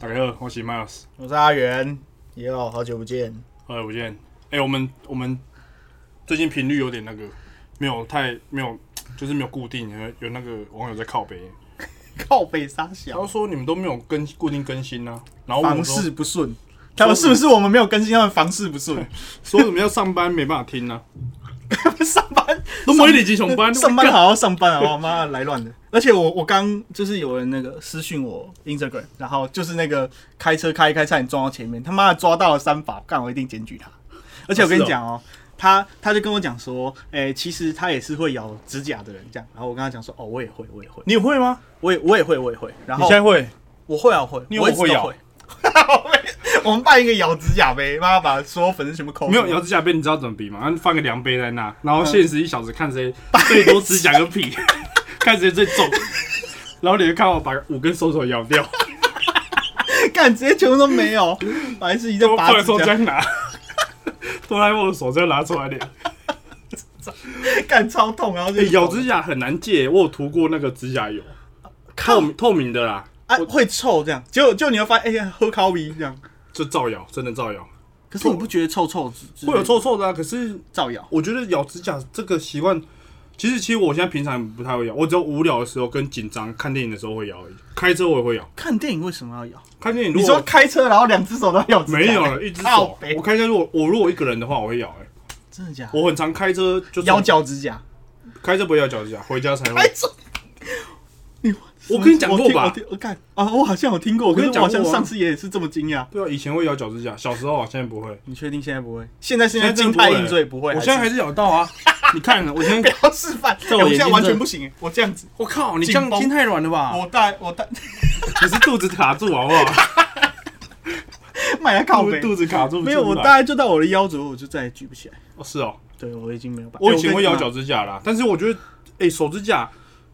大家好，我是 Miles，我是阿元，也好好久不见。好久不见。哎、我们我们最近频率有点那个，没有太没有，就是没有固定，有有那个网友在靠北，靠北沙然小，后说你们都没有更固定更新呢、然后房事不顺。他们是不是我们没有更新，他们房事不顺？说什么要上班没办法听呢、上 班上班，上班好好上班啊！我妈来乱的。而且我我刚就是有人那个私讯我 Instagram，然后就是那个开车开一开差点撞到前面，他妈的抓到了三法，干我一定检举他。而且我跟你讲哦，他他就跟我讲说，哎、其实他也是会咬指甲的人，这样。然后我跟他讲说，哦，我也会，我也会，你会吗？我也我也会，我也会。然后你现在会？我会啊，我会，你有我一直都会咬会。我们办一个咬指甲杯，妈妈把所有粉丝全部抠。没有咬指甲杯，你知道怎么比吗？啊放个量杯在那，然后限时一小时，看谁 最多指甲跟屁，看谁最重。然后你就看我把五根手指咬掉，干，直接全部都没有，白痴一在我拔指甲，放手哆啦 A 梦的手再拿出来点。干超痛，然后就欸咬指甲很难戒，我有涂过那个指甲油，透明透明的啦，啊会臭这样，结果就你会发现，哎呀，喝咖啡这样。就造谣，真的造谣，可是你不觉得臭臭之会有臭臭的啊。可是造谣？我觉得咬指甲这个习惯，其实其实我现在平常不太会咬，我只有无聊的时候跟紧张看电影的时候会咬而已。开车我也会咬，看电影为什么要咬？看电影如你说开车然后两只手都要咬指甲？没有了，一只手。我开车如果我如果一个人的话，我会咬。哎，真的假的？我很常开车就咬脚指甲？开车不会咬脚指甲，回家才会。我跟你讲过吧我看啊，我好像有听过，我跟你讲好像上次也是这么惊讶。对啊，以前会咬脚趾甲，小时候啊，现在不会。你确定现在不会？现在现在现在真的不会静态应对不会？我现在还是咬到啊！你看，我先不在，要示范，在我现在完全不行欸，我这样子，我靠，你这样筋太软了吧？我带我带 你是肚子卡住好不好？买来靠背，肚肚子卡住，没有，我大大概就到我的腰左右，我就再也举不起来。哦是哦，对我已经没有办法。我以前会咬欸脚指甲啦，但是我觉得，哎，手指甲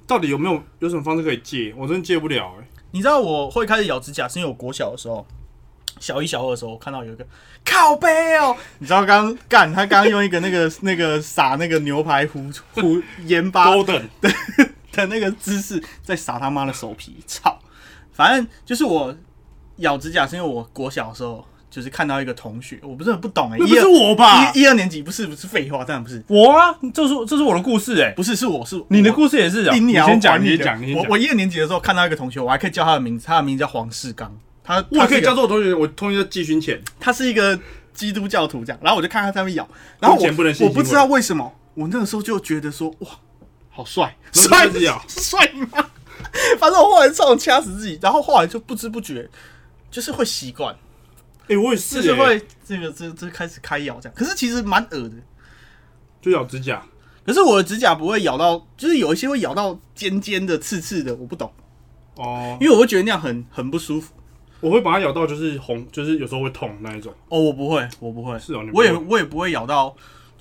到底有没有有什么方式可以戒？我真的戒不了哎。你知道我会开始咬指甲，是因为我国小的时候，小一、小二的时候，我看到有一个靠背哦，你知道刚刚干他刚刚用一个那个 那个撒那个牛排糊糊盐巴 Golden，的那个姿势在撒他妈的手皮，操！反正就是我咬指甲，是因为我国小的时候就是看到一个同学，我不是很不懂哎、那不是我吧？一一二年级不是不是废话，当然不是，我啊，这是这是我的故事哎，不是是我是你的。故事也是啊。你你先讲，你先讲。我我一二年级的时候看到一个同学，我还可以叫他的名字，他的名字叫黄世刚，他我也可以叫做我同学，我同学叫季勋浅，他是一个基督教徒这样，然后我就看他在那边咬，然后我我不知道为什么，我那个时候就觉得说哇，好帅，帅开始咬？帅吗？反正我后来超想掐死自己，然后后来就不知不觉就是会习惯，哎，我也就是是欸，会这个这这开始开咬这样，可是其实蛮恶的。就咬指甲。可是我的指甲不会咬到，就是有一些会咬到尖尖的、刺刺的，我不懂，哦，因为我会觉得那样很很不舒服。我会把它咬到，就是红，就是有时候会痛那一种。哦，我不会，我不会，是哦你我也我也不会咬到，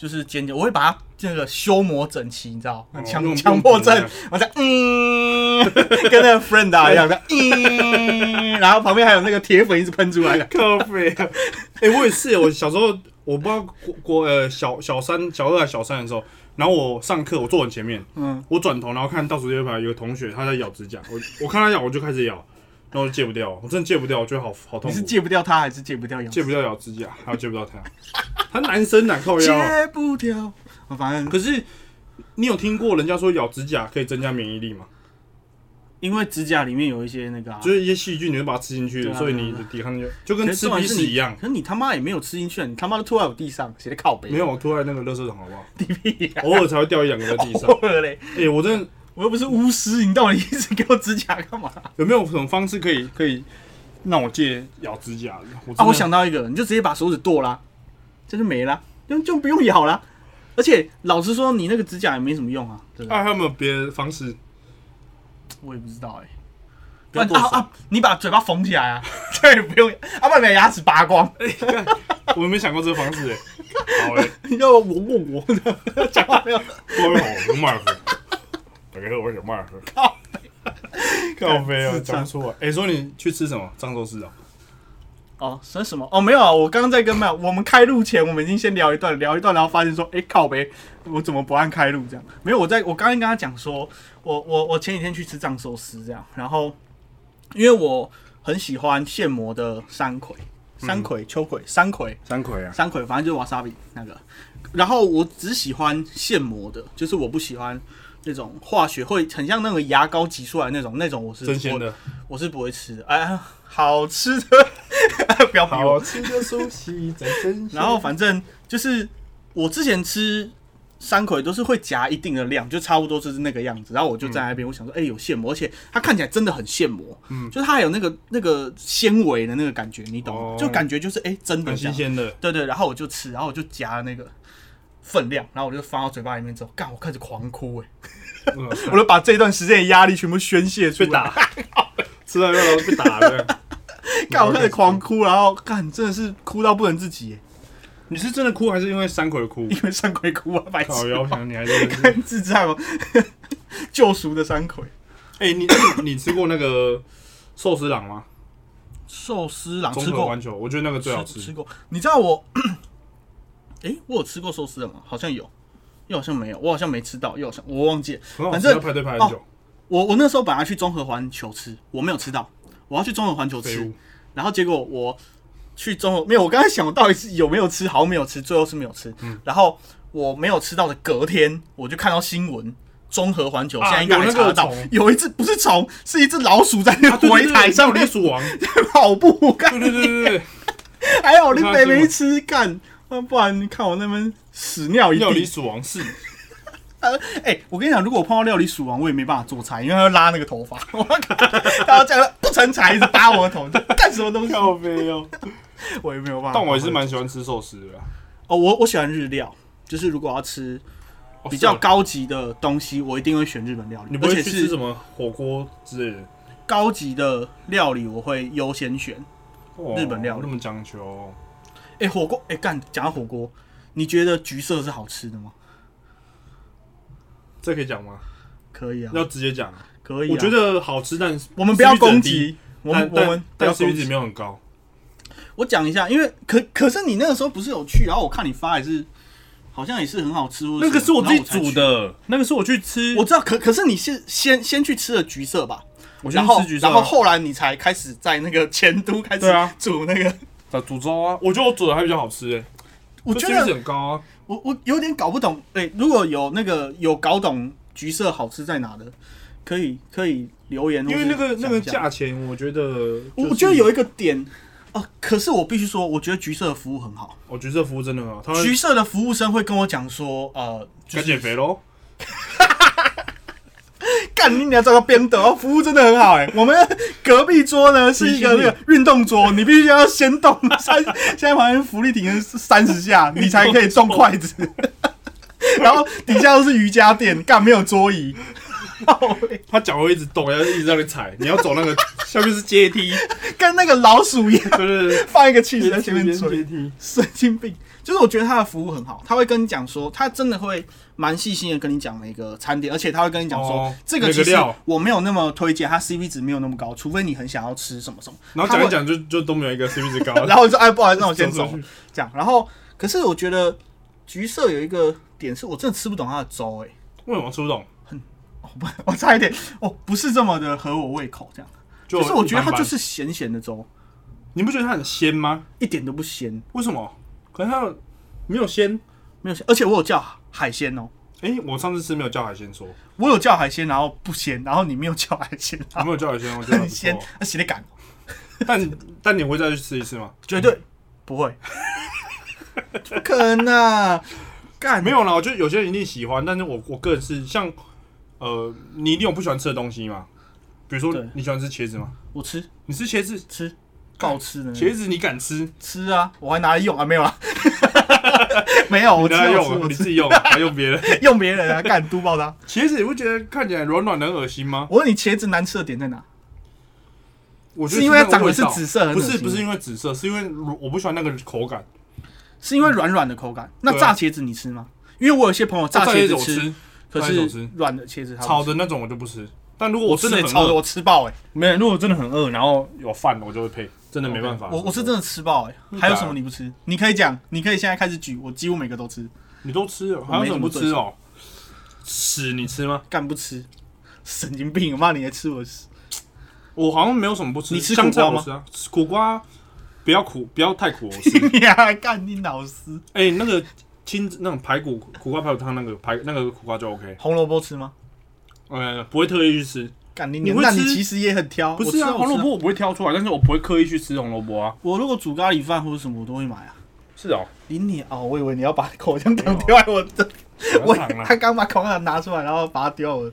就是尖尖，我会把它这个修磨整齐，你知道，哦强用强迫症，我在嗯，跟那个 friend 啊 一样的，嗯，然后旁边还有那个铁粉一直喷出来的，咖啡啊！哎、我也是，我小时候我不知道国国呃小小三、小二还小三的时候，然后我上课我坐很前面，嗯，我转头然后看倒数第二排有个同学他在咬指甲，我我看他咬我就开始咬，然后我就戒不掉，我真的戒不掉，我觉得好好痛苦你是，戒不掉它还是戒不掉咬？戒不掉咬指甲，还有戒不掉他，他男生哪靠腰？戒不掉，反正可是你有听过人家说咬指甲可以增加免疫力吗？因为指甲里面有一些那个、啊，就是一些细菌你会把它吃进去，所以你的抵抗力就就跟吃鼻屎一样。可是你他妈也没有吃进去，你他妈都吐在我地上，写的靠背，没有，我吐在那个垃圾桶好不好？地屁呀、偶尔才会掉一两个在地上。偶尔嘞，哎、我真的我又不是巫师，你到底一直给我指甲干嘛？有没有什么方式可以可以让我戒咬指甲的？啊，我想到一个，你就直接把手指剁啦，这就没啦，就就不用咬啦。而且老实说，你那个指甲也没什么用啊，对不对？啊，还有没有别的方式？我也不知道哎、不啊啊！你把嘴巴缝起来啊，对，不用，啊，把你的牙齿拔光，我没想过这个方式、欸。好诶、你要我问我的讲话没有？尔福。大家好，我是麦尔福。靠 靠飞啊，智障讲错了。哎、说你去吃什么？漳州市哦。哦，说什么？哦，没有啊，我刚刚在跟麦，我们开录前，我们已经先聊一段，聊一段，然后发现说，哎、靠呗，我怎么不按开录这样？没有，我在我刚刚跟他讲说，我我我前几天去吃藏寿司这样，然后因为我很喜欢现磨的山葵、山葵、秋葵、山葵、山葵啊，山葵，反正就是瓦萨比那个。然后我只喜欢现磨的，就是我不喜欢那种化学会很像那个牙膏挤出来那种，那种我是我真鲜的，我是不会吃的。哎，好吃的，不要逼我。吃的熟悉在真然后反正就是我之前吃山葵都是会夹一定的量，就差不多就是那个样子。然后我就在那边，我想说，哎、有现磨，而且它看起来真的很现磨，嗯就是它还有那个那个纤维的那个感觉，你懂吗？哦就感觉就是哎、真的很新鲜的，对对，然后我就吃，然后我就夹那个分量，然后我就放到嘴巴里面之后，干，我开始狂哭哎、嗯 我就把这段时间的压力全部宣泄出被，打，吃到一半然后被打了。干，我开始狂哭，然后干，真的是哭到不能自己、欸，你是真的哭还是因为山葵哭？因为山葵哭啊，白痴，靠腰，想你还是。看智障哦，救赎的山葵。哎，你你吃过那个寿司郎吗？寿司郎吃过，我觉得那个最好吃。吃吃过。你知道我，诶，我有吃过寿司的吗？好像有，又好像没有，我好像没吃到，又好像我忘记了。很好吃，反正要排队排很久。我我那时候本来去中和环球吃，我没有吃到，我要去中和环球吃物，然后结果我去中和没有，我刚才想我到底是有没有吃，好像没有吃，最后是没有吃。嗯然后我没有吃到的隔天，我就看到新闻。中和环球啊现在应该查得到，虫有一只不是虫，是一只老鼠在那个回啊对对对台上面料理鼠王，跑步，干对对对对对，还好你北没我看到新闻吃干，啊不然你看我那边屎尿一料理地。鼠王是 哎、我跟你讲，如果我碰到料理鼠王，我也没办法做菜，因为他会拉那个头发，我然后这样不成才一直扒我的头，这干什么东西？靠背哦。我也没有办法。但我也是蛮喜欢吃寿司的啦。哦，我我喜欢日料，就是如果要吃哦比较是哦高级的东西，我一定会选日本料理，你不会且去吃什么火锅之类的？高级的料理，我会优先选。哇日本料理那么讲究哦，哎、火锅，哎、干，讲到火锅，你觉得橘色是好吃的吗？这可以讲吗？可以啊，要直接讲啊。可以、啊。我觉得好吃，但是我们不要攻低，击，我们我们但但要攻 CP 值击没。有很高。我讲一下，因为可可是你那个时候不是有去，然后我看你发也是，好像也是很好吃，那个是我自己煮。的，那个是我去吃，我知道，可可是你是先先去吃了橘色吧，我先然后吃橘色啊，然后后来你才开始在那个 前都开始煮那个。啊煮粥啊，我觉得我煮的还比较好吃哎，这我觉得很高啊。我我有点搞不懂，哎、如果有那个有搞懂橘色好吃在哪的，可以可以留言，因为那个那个价钱，我觉得我我就是觉得有一个点啊，可是我必须说，我觉得橘色的服务很好。我橘色服务真的很好，他橘色的服务生会跟我讲说，呃，就该是减肥喽。干你娘这个边的哦，服务真的很好哎、我们隔壁桌呢是一个那个运动桌，你必须要先动三，现在好像浮力挺三十下，你才可以动筷子。然后底下都是瑜伽垫，干没有桌椅。他脚会一直动，要一直让你踩，你要走那个下面是阶梯，跟那个老鼠一样，对对对，放一个气球在前面阶追，梯。神经病。就是我觉得他的服务很好，他会跟你讲说，他真的会蛮细心的跟你讲每个餐点，而且他会跟你讲说，哦这个其实我没有那么推荐，它 CP 值没有那么高，除非你很想要吃什么什么。然后讲一讲就就都没有一个 CP 值高，然后我就哎，不好意思，那我先走。这样。然后，可是我觉得橘色有一个点是我真的吃不懂它的粥，哎，为什么吃不懂？很哦不，我差一点，哦，不是这么的合我胃口，这样。就就是我觉得它就是咸咸的粥，你不觉得它很鲜吗？一点都不鲜，为什么？可是它没有鲜。没有鲜，而且我有叫海鲜哦，哎、我上次吃没有叫海鲜说，我有叫海鲜，然后不鲜，然后你没有叫海鲜，我然后没有叫海鲜，我觉得很鲜错。那谁的感，但但你会再去吃一次吗？绝对不会，不可能啊！干没有啦，我觉得有些人一定喜欢，但是我我个人是像呃，你一定有不喜欢吃的东西嘛？比如说对你喜欢吃茄子吗？我吃你吃茄子，吃，爆吃的茄子你敢吃？吃啊，我还拿来用啊，没有啊，没有，我你拿来用，你自己用，还用别人？用别人啊，干嘟爆它。茄子你不觉得看起来软软的很恶心吗？我问你，茄子难吃的点在哪？我觉得是因为它长得是紫色不是不是因为紫色，是因为我不喜欢那个口感。是因为软软的口感。那炸茄子你吃吗？因为我有些朋友炸茄子我吃，吃，可是炸茄子我吃软的茄子炒的那种我就不吃。但如果我我真的炒的饿，我吃爆哎，没有，如果真的很饿，然后有饭我就会配，真的没办法。我我是真的吃爆哎。还有什么你不吃？你可以讲，你可以现在开始举，我几乎每个都吃，你都吃了，还有什么不吃哦？屎你吃吗？干不吃，神经病！我骂你还吃我屎。我好像没有什么不吃。你吃香菜苦瓜吗吃啊，苦瓜不要苦，不要太苦。我吃。你还干你老师？哎、那个青那种排骨苦瓜排骨汤那个排那个苦瓜就 OK，红萝卜吃吗？呃，不会特意去吃。干你你会那你吃其实也很挑。不是啊，我吃我吃红萝卜我不会挑出来，但是我不会刻意去吃红萝卜啊。我如果煮咖喱饭或者什么，我都会买啊。是哦，林你哦，我以为你要把口香糖丢在我的，我糖啊。他刚把口香糖拿出来，然后把它丢到我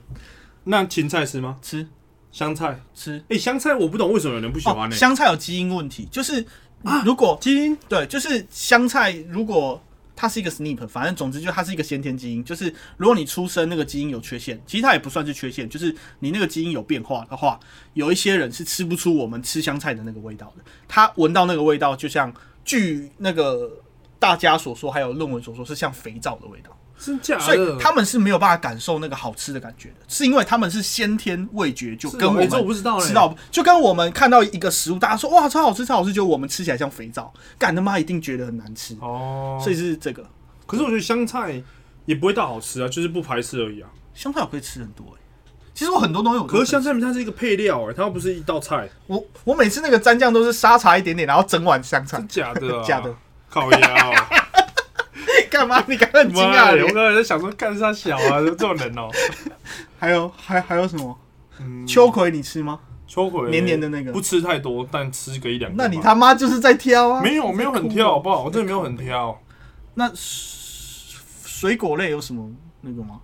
那芹菜吃吗？吃香菜？吃。哎、香菜我不懂为什么有人不喜欢哦，呢、香菜有基因问题，就是如果基因对，就是香菜，如果它是一个 SNP，反正总之就它是一个先天基因，就是如果你出生那个基因有缺陷，其实它也不算是缺陷，就是你那个基因有变化的话，有一些人是吃不出我们吃香菜的那个味道的，他闻到那个味道，就像据那个大家所说，还有论文所说，是像肥皂的味道。真假所以？他们是没有办法感受那个好吃的感觉的，是因为他们是先天味觉就跟我们知道嘞吃到，就跟我们看到一个食物，大家说哇超好吃超好吃，就我们吃起来像肥皂，干他妈一定觉得很难吃，哦，所以是这个。可是我觉得香菜也不会到好吃啊，就是不排斥而已啊。香菜我可以吃很多哎、其实我很多东西我可是香菜，菜它是一个配料哎、它又不是一道菜，我我每次那个蘸酱都是沙茶一点点，然后整碗香菜。真，假的、啊？假的，靠腰。干嘛？你刚刚很惊讶的我？刚才在想说，干啥小啊，这种人哦、还有还还有什么？嗯，秋葵你吃吗？秋葵黏黏的那个不吃太多，但吃个一两个。那你他妈就是在挑啊！没有没有很挑，好。不好？我真的没有很挑。那水水果类有什么那个吗？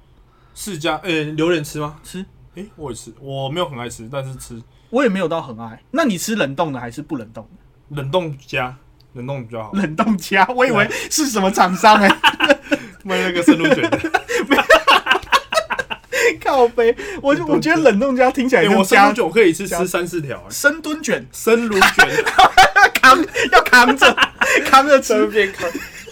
释迦诶，榴莲吃吗？吃？诶，我也吃，我没有很爱吃，但是吃我也没有到很爱。那你吃冷冻的还是不冷冻的？冷冻加冷冻比较好。冷冻家，我以为是什么厂商哎、卖那个生乳卷的，靠背，我就我觉得冷冻家听起来诶，像我生加乳卷我可以一次吃三四条，诶深蹲卷，生乳卷。扛要扛着扛着吃。边扛。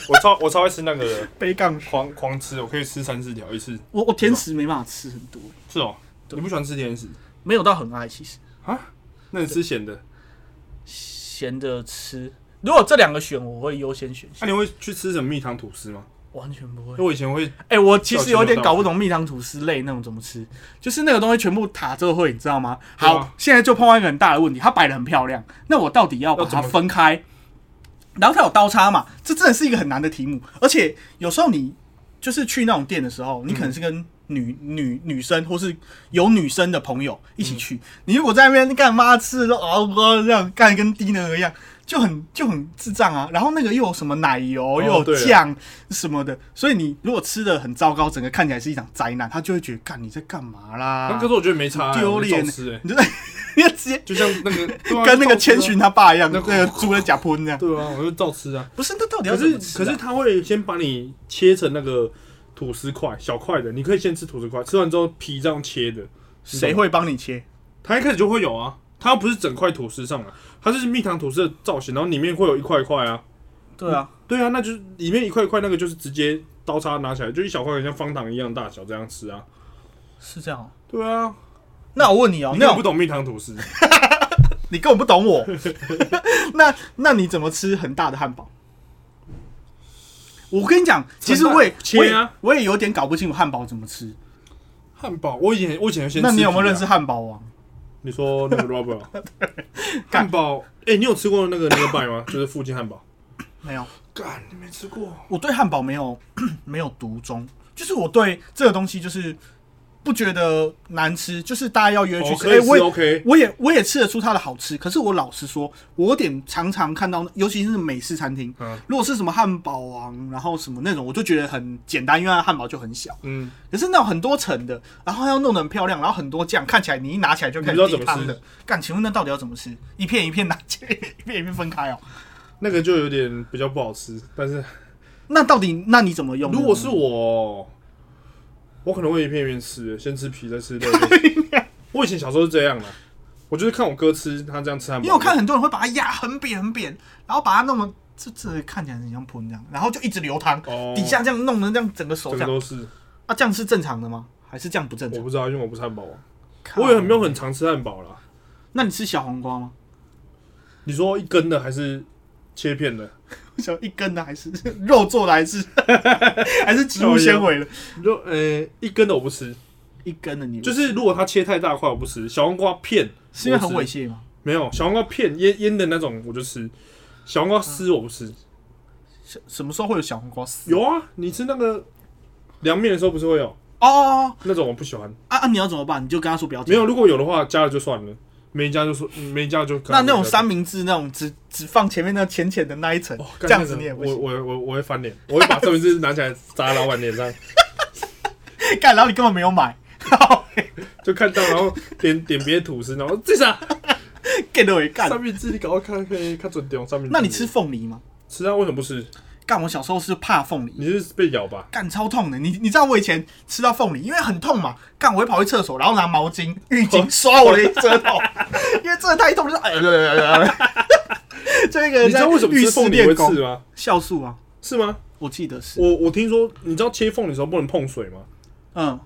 我超我超爱吃那个的，背杠，狂狂吃，我可以吃三四条一次。我我甜食没办法吃很多，是哦，你不喜欢吃甜食？没有到很爱。其实。啊？那你吃咸的？咸的吃，如果这两个选，我会优先选那、你会去吃什么蜜糖吐司吗？完全不会因为。我以前会，哎、我其实有点搞不懂蜜糖吐司类那种怎么吃，就是那个东西全部塔之后会，你知道吗？好，啊现在就碰到一个很大的问题，它摆的很漂亮，那我到底要把它分开？然后它有刀叉嘛，这真的是一个很难的题目，而且有时候你就是去那种店的时候，你可能是跟女、女女生或是有女生的朋友一起去，你如果在那边干嘛吃的哦哦这样干得跟低能儿一样。就很就很智障啊，然后那个又有什么奶油，又有酱什么的，所以你如果吃的很糟糕，整个看起来是一场灾难，他就会觉得，干你在干嘛啦？那可是我觉得没差、欸，丢脸你就在 你就直接就像那个啊 跟那个千寻他爸一样，那那个个猪在假喷这样。对啊，我就照吃啊。不是，那到底要可是怎么吃啊、可是他会先把你切成那个吐司块，小块的，你可以先吃吐司块，吃完之后皮这样切的。谁会帮你切？他一开始就会有啊，他不是整块吐司上来，它就是蜜糖吐司的造型，然后里面会有一块一块啊。对啊，对啊，那就是里面一块一块那个就是直接刀叉拿起来，就一小块，像方糖一样大小这样吃啊。是这样哦。对啊，那我问你哦，你根本不懂蜜糖吐司，你根本不懂我。那那你怎么吃很大的汉堡？我跟你讲，其实我也切我也啊我也有点搞不清楚汉堡怎么吃。汉堡，我以前我以前先吃、那你有没有认识？汉堡王？你说那个 Robert 汉堡？哎、你有吃过那个 Nearby 吗？就是附近汉堡。没有，干，你没吃过？我对汉堡没有 没有独钟，就是我对这个东西就是不觉得难吃，就是大家要约去哦，吃。哎、我也 OK。我也我也吃得出它的好吃，可是我老实说，我有点常常看到，尤其是美式餐厅，嗯如果是什么汉堡王，然后什么那种，我就觉得很简单，因为它汉堡就很小。嗯，可是那种很多层的，然后要弄得很漂亮，然后很多酱，看起来你一拿起来就开始你不知道怎么吃的。干，请问那到底要怎么吃？一片一片拿起来，一片一片分开哦。那个就有点比较不好吃，但是那到底那你怎么用？如果是我，我可能会一片一片吃，先吃皮再吃肉。我以前小时候是这样的，我就是看我哥吃他这样吃汉堡，因为我看很多人会把它压很扁很扁，然后把它弄得这这看起来很像喷这样，然后就一直流汤，哦底下这样弄的这样整个手这样，都是，啊，这样是正常的吗？还是这样不正常？我不知道，因为我不是汉堡王，靠我也没有很常吃汉堡啦。那你吃小黄瓜吗？你说一根的还是切片的？小一根的还是肉做的还是还是植物纤维的？肉呃一根的我不吃，一根的你就是如果它切太大块我不吃，小黄瓜片是因为很猥亵吗？没有小黄瓜片腌腌的那种我就吃，小黄瓜丝我不吃。什什么时候会有小黄瓜丝？有啊，你吃那个凉面的时候不是会有哦那种我不喜欢。啊啊！你要怎么办？你就跟他说不要加没有，如果有的话加了就算了，没加就说没加就。那那种三明治那种只只放前面那浅浅的那一层，哦，这样子你也不我行。我我我会翻脸，我会把三明治拿起来砸老板脸上，干，然后你根本没有买 就看到然后点点别的吐司，然后这啥，get 到一干。三明治你赶快看可以看准点三明治。那你吃凤梨吗？吃啊？为什么不吃？干，我小时候是怕凤梨，你是被咬吧？干超痛的。你你知道我以前吃到凤梨，因为很痛嘛，干我会跑去厕所，然后拿毛巾、浴巾 刷我的舌头，因为真的太痛，就是哎呀呀呀呀，就一个你知道为什么浴室吃凤梨会刺吗？酵素啊，是吗？我记得是，我我听说，你知道切凤梨的时候不能碰水吗？嗯，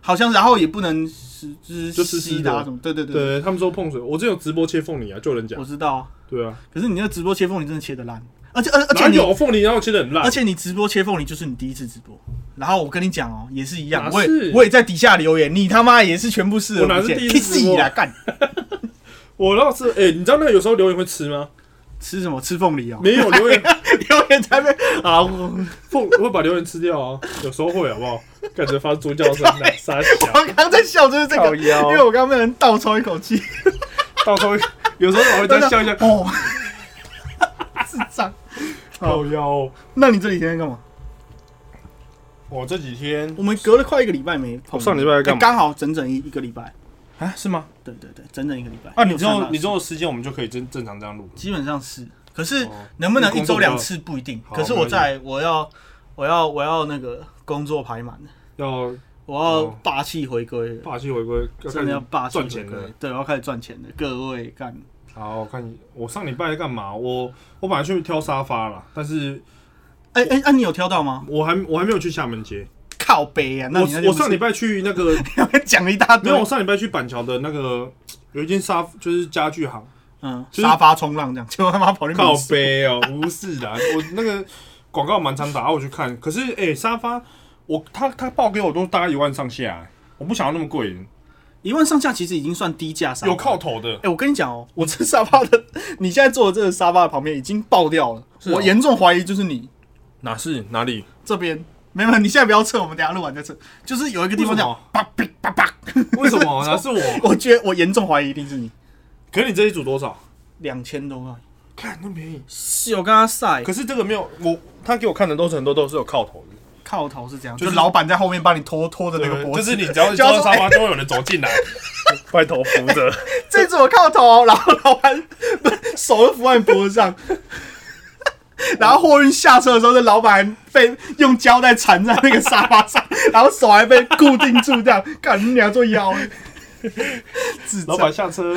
好像，然后也不能是就是吸它什么，对对对，对。他们说碰水，我之前有直播切凤梨啊，就有人讲。我，知道啊。对啊，可是你那个直播切凤梨真的切的烂，而且而而且你有凤梨然后切的很烂而？且你直播切凤梨就是你第一次直播，然后我跟你讲哦，也是一样，我也我也在底下留言，你他妈也是全部视而不见，我哪是第一次去死直播啦干！我要是哎，你知道那个有时候留言会吃吗？吃什么？吃凤梨哦？没有留言 留言才被啊！我凤我会把留言吃掉啊，有时候会好不好？感觉发出猪叫声，傻小，我刚刚在笑就是这个，因为我刚刚被人倒抽一口气，到时候有时候我会再笑一下，哦，智障。靠腰哦。那你这几天在干嘛？我这几天我们隔了快一个礼拜没碰上礼拜在干嘛哎刚好整整一一个礼拜。啊是吗？对对对，整整一个礼拜。啊，你之后你之后时间我们就可以正正常这样录。基本上是，可是哦能不能一周两次不一定。好可是我在我要我要我要那个工作排满了，要我要哦霸气回归了，霸气回归，要真的要始霸气回归赚钱了。。对，我要开始赚钱了，各位干。好，我看你，我上礼拜在干嘛？我我本来去挑沙发啦，但是哎哎，啊，你有挑到吗？我还我还没有去厦门街。靠背啊！那我我上礼拜去那个 拜讲了一大堆没有，我，上礼拜去板桥的那个有一间沙就是家具行，嗯，就是沙发冲浪这样，结果他妈跑去靠背哦，不是的，我那个广告蛮常打，我去看。可是哎、沙发我他他报给我都大概一万上下、欸我不想要那么贵，一万上下，其实已经算低价沙发。有靠头的。哎、我跟你讲哦，我这沙发的，你现在坐的这个沙发的旁边已经爆掉了，我严重怀疑就是你哪是哪里？这边。没有，你现在不要撤，我们等下录完再撤。就是有一个地方叫为什么叭哔叭叭，为什么？哪是我？我觉得我严重怀疑一定是你，可是你这一组多少？两千多块。看那么便宜。是我跟他晒，可是这个没有，我他给我看的都是很多都是有靠头的，靠头是这样，就就是是老板在后面帮你拖拖着那个脖子。就子，是你只要 坐上沙发，就会有人走进来，外头扶着。这次我靠头，然后老板不手都扶在你脖子上，然后货运下车的时候，那老板被用胶带缠在那个沙发上，然后手还被固定住，这样，干你娘做腰，智障。老板下车，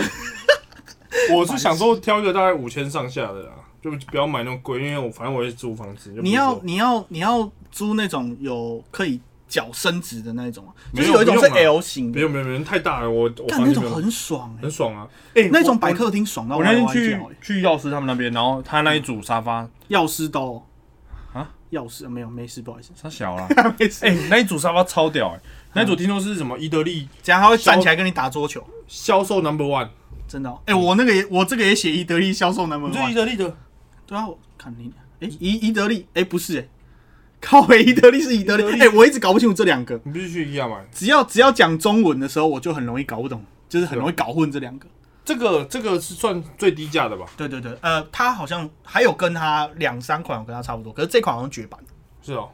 我是想说挑一个大概五千上下的啦，就不要买那种贵，因为我反正我也是租房子。你要你要你要租那种有可以脚伸直的那种啊，就是有一种是 L 型的，没有没有没有太大了，我我干那种很爽哎、很爽啊。哎那种百客厅爽到我那天去去药师他们那边，然后他那一组沙发药师都啊，药师没有没事，不好意思，他小了。没事。哎，那一组沙发超屌哎，那一组听说是什么伊德利这样他会站起来跟你打桌球，销售 number one，真的、哦。哎、我那个也我这个也写伊德利销售 number 你这伊 one，德利的对啊，我看你，哎、伊伊德利，哎、不是哎、靠北伊德利是伊德利，哎、我一直搞不清楚这两个，你必须去宜亚买。只要只要讲中文的时候，我就很容易搞不懂，就是很容易搞混这两个。这个这个是算最低价的吧？对对对，呃，他好像还有跟他两三款有跟他差不多，可是这款好像绝版是哦。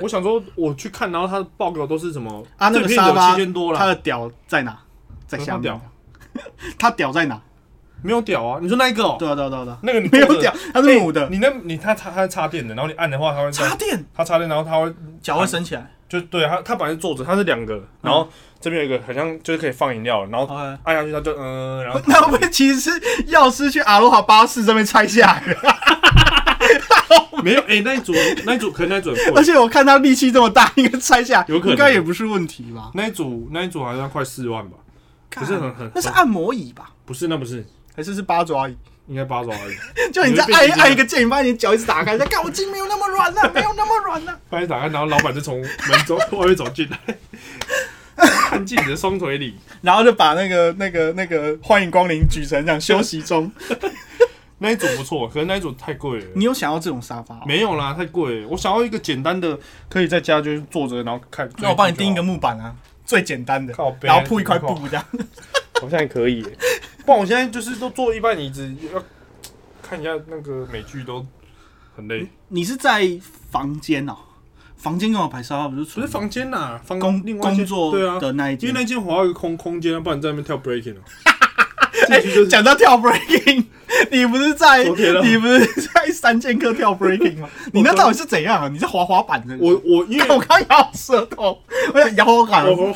我想说，我去看，然后他的报告都是什么啊。那个沙发七千多了，他的屌在哪？在下面。他 屌在哪？没有屌啊！你说那一个哦，对啊对啊对啊对啊，那个你没有屌，它是母的欸，你那你它插它插电的，然后你按的话，它会插电，它插电，然后它会脚会伸起来。就对它它本来是坐着，它是两个，然后这边有一个好像就是可以放饮料，然后 OK，按下去它就嗯，然后 那会不会其实是药师去阿罗哈巴士这边拆下来的？没有哎、那一组那一组可能那一组很而贵，且我看他力气这么大，应该拆下有可能应该也不是问题吧？那一组那一组好像快四万吧，不是很很那是按摩椅吧？不是那不是，还是是八爪鱼？应该八爪而已，就你再你会变成这样按一按一个键，你发现你脚一直打开，再看我筋没有那么软呢、没有那么软呢、把你打开，然后老板就从门中外面走进来，看进你的双腿里。然后就把那个那个那个欢迎光临举成这样休息中。那一组不错，可是那一组太贵了。你有想要这种沙发、哦？没有啦，太贵。我想要一个简单的，可以在家就是坐着，然后看。那我帮你钉一个木板啊，最简单的靠，然后铺一块布这样。好像还可以耶。不然我现在就是都坐一半椅子，要看一下那个美剧都很累。你是在房间哦？房间跟我排沙发不是不是房间呐，房工另外一间工作对啊，的那一间因为。那间华有一个空空间啊，不然你在那边跳 breaking 哦。哎进去就是讲到跳 breaking，你不是在昨天啊你不是在三剑客跳 breaking 吗？你那到底是怎样啊？你是滑滑板的？我我因为我刚咬舌头，我想摇我感。我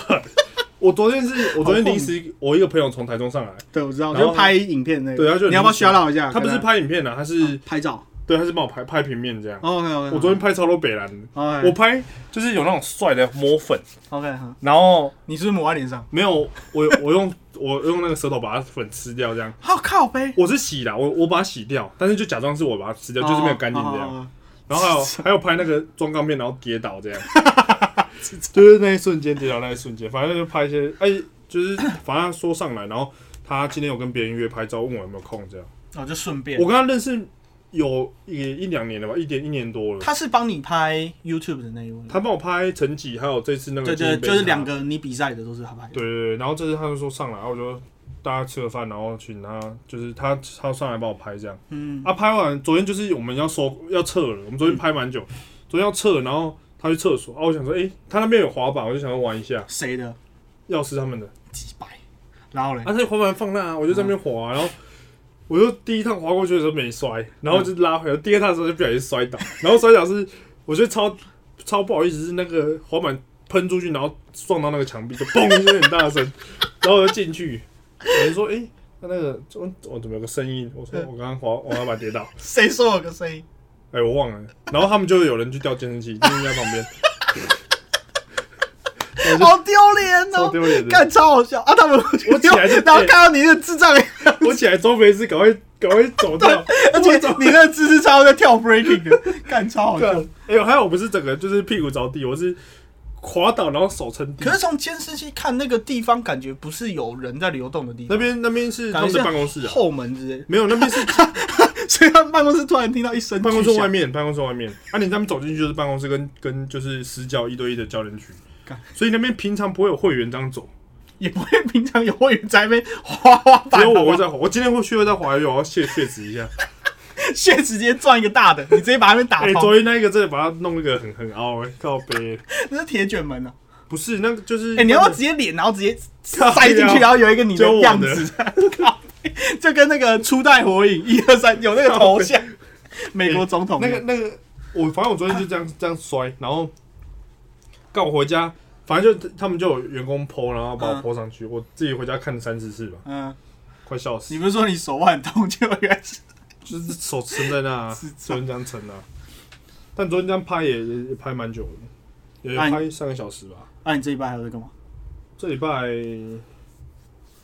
我昨天是我昨天临时我一个朋友从台中上来，对，我知道，就拍影片那个。对他就你要不要临时 shout out 一下？他不是拍影片的，他是拍照。对他是帮我拍拍平面这样。OK OK。我昨天拍超多北蓝的，我拍就是有那种帅的抹粉，OK，好然后你是不是抹在脸上？没有我我用我用那个舌头把它粉吃掉这样。好靠背，我是洗的，我我把它洗掉，但是就假装是我把它吃掉，就是没有干净这样。样。然后还有还有拍那个装钢片，然后跌倒这样，就是那一瞬间跌倒那一瞬间，反正就拍一些，哎，就是反正他说上来，然后他今天有跟别人约拍照，问我有没有空这样。哦，就顺便我。跟他认识有也一两年了吧，一点一年多了。他是帮你拍 YouTube 的那一位。他帮我拍成绩，还有这次那个对对，就是两。个你比赛的都是他拍的。对对对，然后这次他就说上来，然后我就大家吃个饭，然后请他，就是他他上来帮我拍这样。嗯，啊，拍完昨天就是我们要收要撤了，我们昨天拍蛮久，昨天要撤，然后他去厕所，啊，我想说，诶，他那边有滑板，我就想要玩一下，谁的？钥匙他们的，几百。然后嘞？啊，，他滑板放那、啊，我就在那边滑，然后我就第一趟滑过去的时候没摔，然后就拉回来，第二趟的时候就不小心摔倒，然后摔倒是我觉得超超不好意思，是那个滑板喷出去，然后撞到那个墙壁，就嘣一声很大声，然后我就进去，有人说，诶，那那个我我怎么有个声音？我说我刚刚滑滑板跌倒。谁说有个声音？哎、我忘了。然后他们就有人去调监视器，监视器在旁边，好丢脸哦！超丢脸的。干超好笑啊！他们我起来就然后看到你的智障，我起来装没事，赶快赶快走掉。而且你那个姿势超像在跳 breaking 的，干超好笑干。哎呦，还有我不是整个就是屁股着地，我是滑倒，然后手撑地可。是从监视器看那个地方，感觉不是有人在流动的地方，那边那边是他们的办公室啊，后门之类的，没有，那边是 所以他们办公室突然听到一声办公室外面，办公室外面。啊，你他们走进去就是办公室跟跟就是私教一对一的教练区，所以那边平常不会有会员这样走，也不会平常有会员在那边滑滑只板，有我会在滑。我今天会去会在滑，有我要谢谢指一下。现在直接赚一个大的，你直接把他们打 哎，通，昨天那一个真的把它弄一个很很凹哎，靠背。那是铁卷门啊！不是，那个就是哎，你要不要直接脸，然后直接塞进去，然后有一个你的样。子，靠就跟那个初代火影一二三有那个头像，美国总统那个那个，我反正我昨天就这样 这样摔，然后告我回家，反正就他们就有员工 PO，然后把我泼上去，我自己回家看了三四次吧，嗯，快笑死。你，不是说你手腕痛，结果原来是就是手撑在那，智障昨天这样撑啊，但昨天这样拍也也也拍蛮久的，也拍三个小时吧。那、你这礼拜还有在干嘛？这礼拜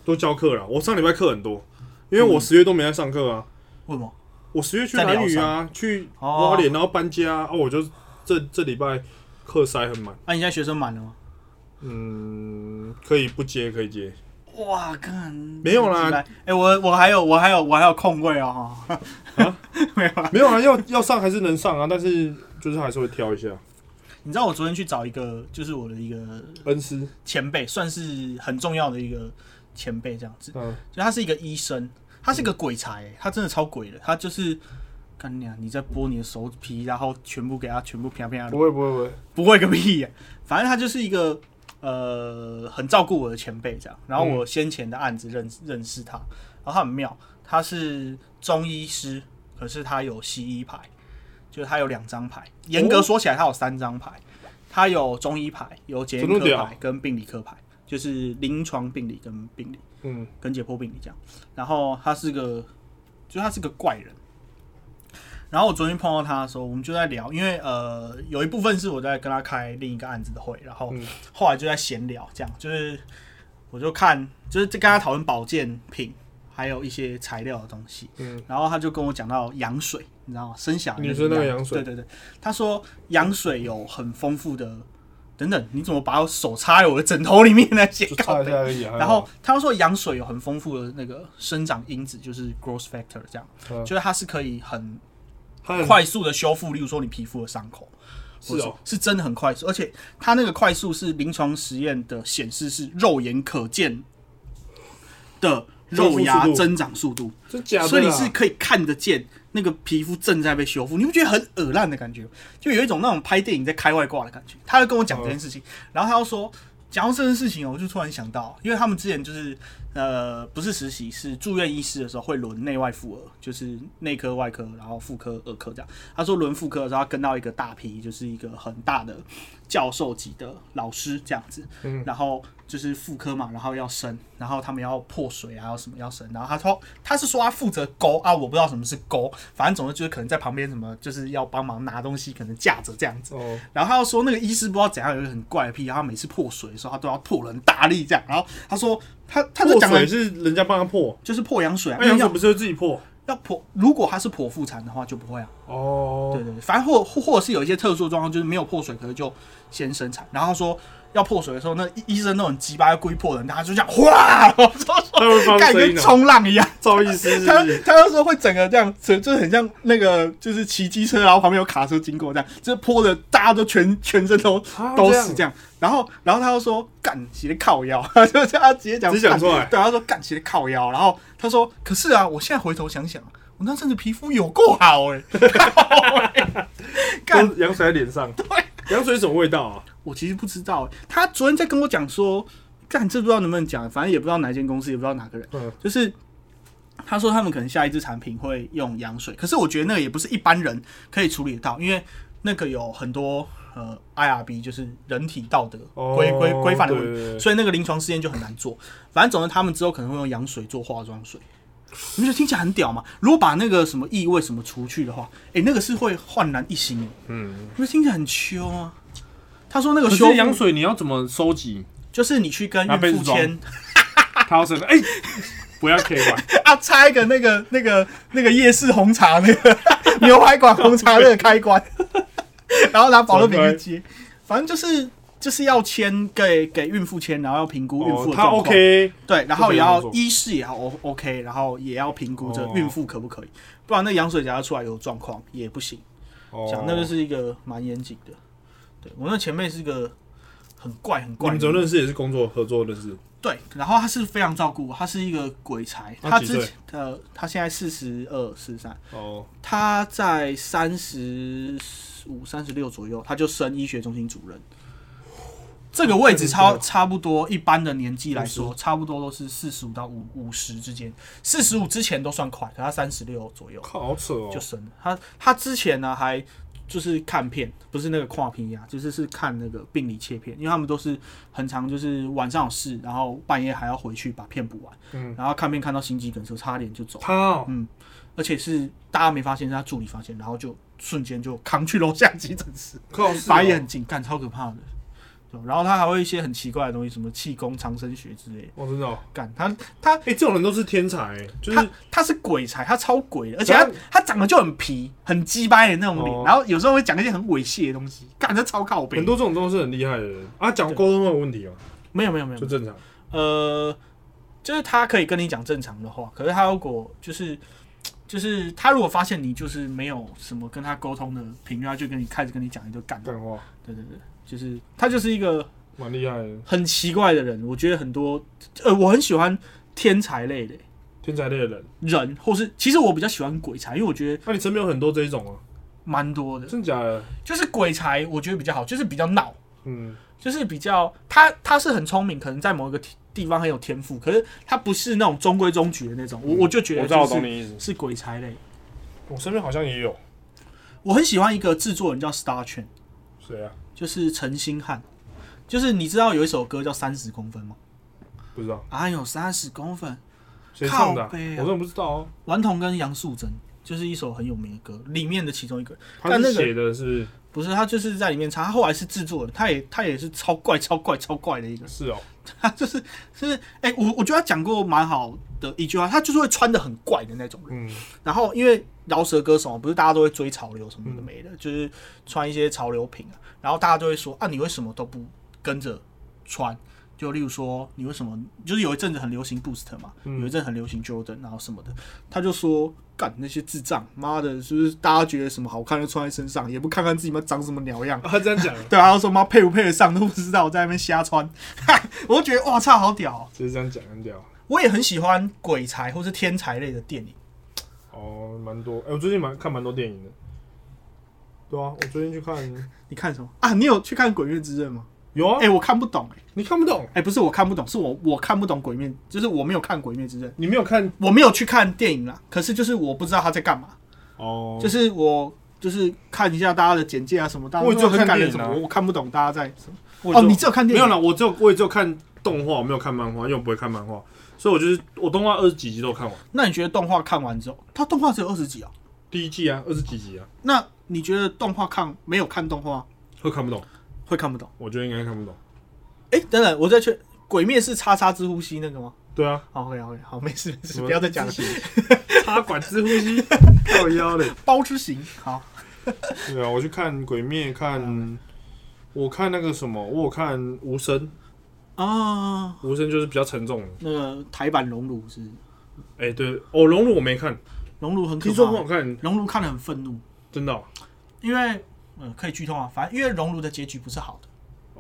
都教课了，我上礼拜课很多，因为我十月都没在上课啊。为什么？我十月去在南屿啊，去哦花莲，然后搬家啊，我就这这礼拜课塞很满。那、你现在学生满了吗？嗯，可以不接，可以接。哇，看没有啦哎、欸我我还有我还有我还有空位哦，哈，没有啊。没有啊，要要上还是能上啊，但是就是还是会挑一下。你知道我昨天去找一个，就是我的一个恩师，前辈，算是很重要的一个前辈这样子。嗯，就他是一个医生，他是个鬼才、欸，他真的超鬼的。他就是干娘，你在剥你的手皮，然后全部给他全部啪啪不会不会不会，不会个屁、耶！反正他就是一个呃很照顾我的前辈这样。然后我先前的案子认认识他，然后他很妙，他是中医师，可是他有西医牌，就是他有两张牌。严格说起来，他有三张牌，他有中医牌，有检验科牌跟病理科牌，就是临床病理跟病理嗯，跟解剖病理这样。然后他是个，就他是个怪人。然后我昨天碰到他的时候，我们就在聊，因为呃有一部分是我在跟他开另一个案子的会，然后嗯后来就在闲聊，这样就是我就看，就是在跟他讨论保健品，还有一些材料的东西。嗯，然后他就跟我讲到羊水，你知道吗？生小孩女生那个羊水对对对，他说羊水有很丰富的的等等，你怎么把我手插在我的枕头里面呢？写就靠背擦一下而已啊。然后他说羊水有很丰富的那个生长因子，就是 growth factor，这样，嗯就是它是可以很它很快速的修复，例如说你皮肤的伤口，是哦，是真的很快速，而且它那个快速是临床实验的显示是肉眼可见的肉芽增长速度，真假的，所以你是可以看得见那个皮肤正在被修复，你不觉得很恶烂的感觉？就有一种那种拍电影在开外挂的感觉。他就跟我讲这件事情，然后他又说，讲到这件事情哦，我就突然想到，因为他们之前就是呃不是实习，是住院医师的时候会轮内外妇儿，就是内科、外科，然后妇科、儿科这样。他说轮妇科的时候，他跟到一个大批，就是一个很大的教授级的老师这样子，嗯然后就是妇科嘛，然后要生，然后他们要破水啊，要什么要生，然后他说他是说他负责勾啊，我不知道什么是勾，反正总之就是可能在旁边什么就是要帮忙拿东西，可能架着这样子。哦，然后他又说那个医师不知道怎样有一个很怪的癖然后每次破水的时候他都要破得很大力这样，然后他说他他就讲了水是人家帮他破，就是破羊水啊，那羊水不是自己破？要破，如果他是剖腹产的话就不会啊。哦，对对对，反正或或或者是有一些特殊的状况，就是没有破水，可是就先生产。然后说要破水的时候，那医医生都很鸡巴，故意破人，他就这样哗，然后说他会发干跟出声音的，冲浪一样。他？他就说会整个这样，就就很像那个就是骑机车，然后旁边有卡车经过这样，就是泼的大家都全全身都都是这样。然后然后他又说干斜的靠腰，他就这样直接讲直接讲出来干对，他说干斜的靠腰。然后他说可是啊，我现在回头想想，我那阵子皮肤有够好哎、干。都羊水在脸上，羊水什么味道啊？我其实不知道欸、他昨天在跟我讲说，干这不知道能不能讲，反正也不知道哪间公司，也不知道哪个人，嗯，就是他说他们可能下一支产品会用羊水，可是我觉得那个也不是一般人可以处理得到，因为那个有很多呃 IRB 就是人体道德哦规规规范的问题，所以那个临床试验就很难做。反正总之他们之后可能会用羊水做化妆水。你不觉得听起来很屌吗？如果把那个什么异味什么除去的话，诶、那个是会焕然一新诶，嗯，你不觉得听起来很秋啊？他说那个可修羊水你要怎么收集？就是你去跟孕妇签 他要生哎，不要 K 吧？啊，插一个那个那个那个夜市红茶那个 牛排馆红茶那个开关，然后拿保乐瓶去接，反正就是就是要签给给孕妇签，然后要评估孕妇哦，他的状况、OK，对，然后也要医师也要 O OK，然后也要评估这哦孕妇可不可以，不然那羊水夹出来有状况也不行。讲哦，那个是一个蛮严谨的，对我那前辈是个很怪很怪的人，们怎么认识？也是工作合作认识？对，然后他是非常照顾我，他是一个鬼才，他之前呃，他现在四十二、四十三，哦，他在三十五、三十六左右，他就升医学中心主任。这个位置差差不多，一般的年纪来说，差不多都是四十五到五五十之间。四十五之前都算快，可他三十六左右，好扯哦就，生了。他他之前呢还就是看片，不是那个跨片呀，就是是看那个病理切片，因为他们都是很长，就是晚上有事，然后半夜还要回去把片补完，嗯，然后看片看到心肌梗塞，差点就走。他哦而且是大家没发现，是他助理发现，然后就瞬间就扛去楼下急诊室，靠，是哦法医很近，干超可怕的。对然后他还会一些很奇怪的东西，什么气功、长生学之类的。我知道，干他他哎，这种人都是天才，就是他他是鬼才，他超鬼的，而且他他长得就很皮、很鸡掰的那种脸，哦然后有时候会讲一些很猥亵的东西，干他超靠背。很多这种都是很厉害的人啊，讲沟通没有问题吗，没有没有没有就，正常。呃，就是他可以跟你讲正常的话，可是他如果就是就是他如果发现你就是没有什么跟他沟通的频率，他就跟你开始跟你讲一堆。干话对对对，就是他就是一个蛮厉害的，很奇怪的人。我觉得很多呃，我很喜欢天才类的天才类的人。人，或是其实我比较喜欢鬼才，因为我觉得那你身边有很多这一种啊？蛮多的。真假的？就是鬼才，我觉得比较好，就是比较闹，嗯，就是比较他他是很聪明，可能在某一个地地方很有天赋，可是他不是那种中规中矩的那种。我我就觉得我知道，懂你意思。是鬼才类。我身边好像也有，我很喜欢一个制作人叫 Star Chen，谁啊？就是陈星汉，就是你知道有一首歌叫《三十公分》吗？不知道哎呦三十公分，谁唱的啊？靠背啊我真的不知道哦。顽童跟杨素贞就是一首很有名的歌，里面的其中一个。他那个写的是不是，他就是在里面唱，他后来是制作的，他也他也是超怪、超怪、超怪的一个，是哦，他就是就是，哎、我我觉得他讲过蛮好的一句话，他就是会穿的很怪的那种人。嗯，然后因为饶舌歌手不是大家都会追潮流什么的没的，就是穿一些潮流品啊，然后大家就会说啊，你为什么都不跟着穿？就例如说，你为什么就是有一阵子很流行 Boost 嘛，有一阵很流行 Jordan，然后什么的，他就说干那些智障，妈的，是不是大家觉得什么好看就穿在身上，也不看看自己妈长什么鸟样？他这样讲，对啊，他说妈配不配得上都不知道，在那边瞎穿，我就觉得哇操，好屌哦、就是这样讲很屌。我也很喜欢鬼才或是天才类的电影。哦，蛮多。哎、我最近蛮看蛮多电影的。对啊，我最近去看，你看什么啊？你有去看《鬼灭之刃》吗？有啊，哎、我看不懂哎、你看不懂，哎、不是我看不懂，是我我看不懂鬼灭，就是我没有看《鬼灭之刃》，你没有看我没有去看电影啦。可是就是我不知道他在干嘛，哦，就是我就是看一下大家的简介啊什么，大家我也只有都很看电影啊感人什么，我我看不懂大家在什么。哦，你只有看电影？没有啦，我只有我也只有看动画，我没有看漫画，因为我不会看漫画，所以我就是我动画二十几集都看完，那你觉得动画看完之后，它动画只有二十集啊？第一季啊，二十几集啊，那你觉得动画看没有看动画会看不懂，会看不懂？我觉得应该看不懂。哎、等等，我再去。鬼灭是叉叉之呼吸那个吗？对啊，好，OK OK，好，没事没事，什么不要再讲了。自行插管之呼吸，靠腰嘞。包之行，好，对啊，我去看鬼灭，看我看那个什么，我有看无声，啊，无声就是比较沉重的。那个台版熔炉是哎、对，哦，熔乳我没看，熔炉很可听说很好，看，熔炉看得很愤怒，真的哦。因为呃可以剧透啊，反正因为熔炉的结局不是好的，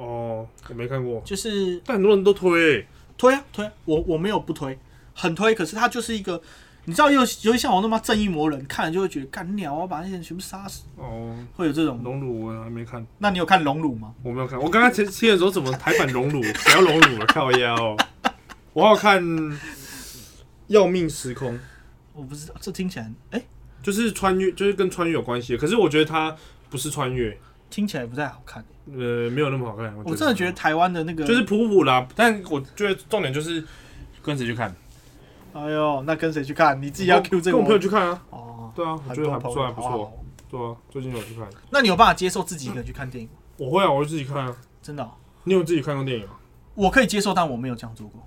哦我没看过，就是但很多人都推、欸，推啊推啊，我我没有不推，很推，可是它就是一个。你知道，尤尤其像我那么正义魔人，看了就会觉得干鸟啊，把那些人全部杀死，哦，会有这种。熔炉我还没看，那你有看熔炉吗？我没有看。我刚刚听听的时候，怎么台版熔炉？谁要熔炉了？靠腰、哦。我要看《要命时空》，我不知道，这听起来，哎、就是穿越，就是跟穿越有关系。可是我觉得它不是穿越，听起来不太好看。呃，没有那么好看。我真的觉得台湾的那个，就是普普啦，但我觉得重点就是跟谁去看，哎呦，那跟谁去看？你自己要 Q 这个跟我朋友去看啊。哦，对啊，我觉得还不错，还不错。对啊，最近有去看。那你有办法接受自己一个人去看电影吗？我会啊，我会自己看啊。真的哦、你有自己看过电影吗？我可以接受，但我没有这样做过。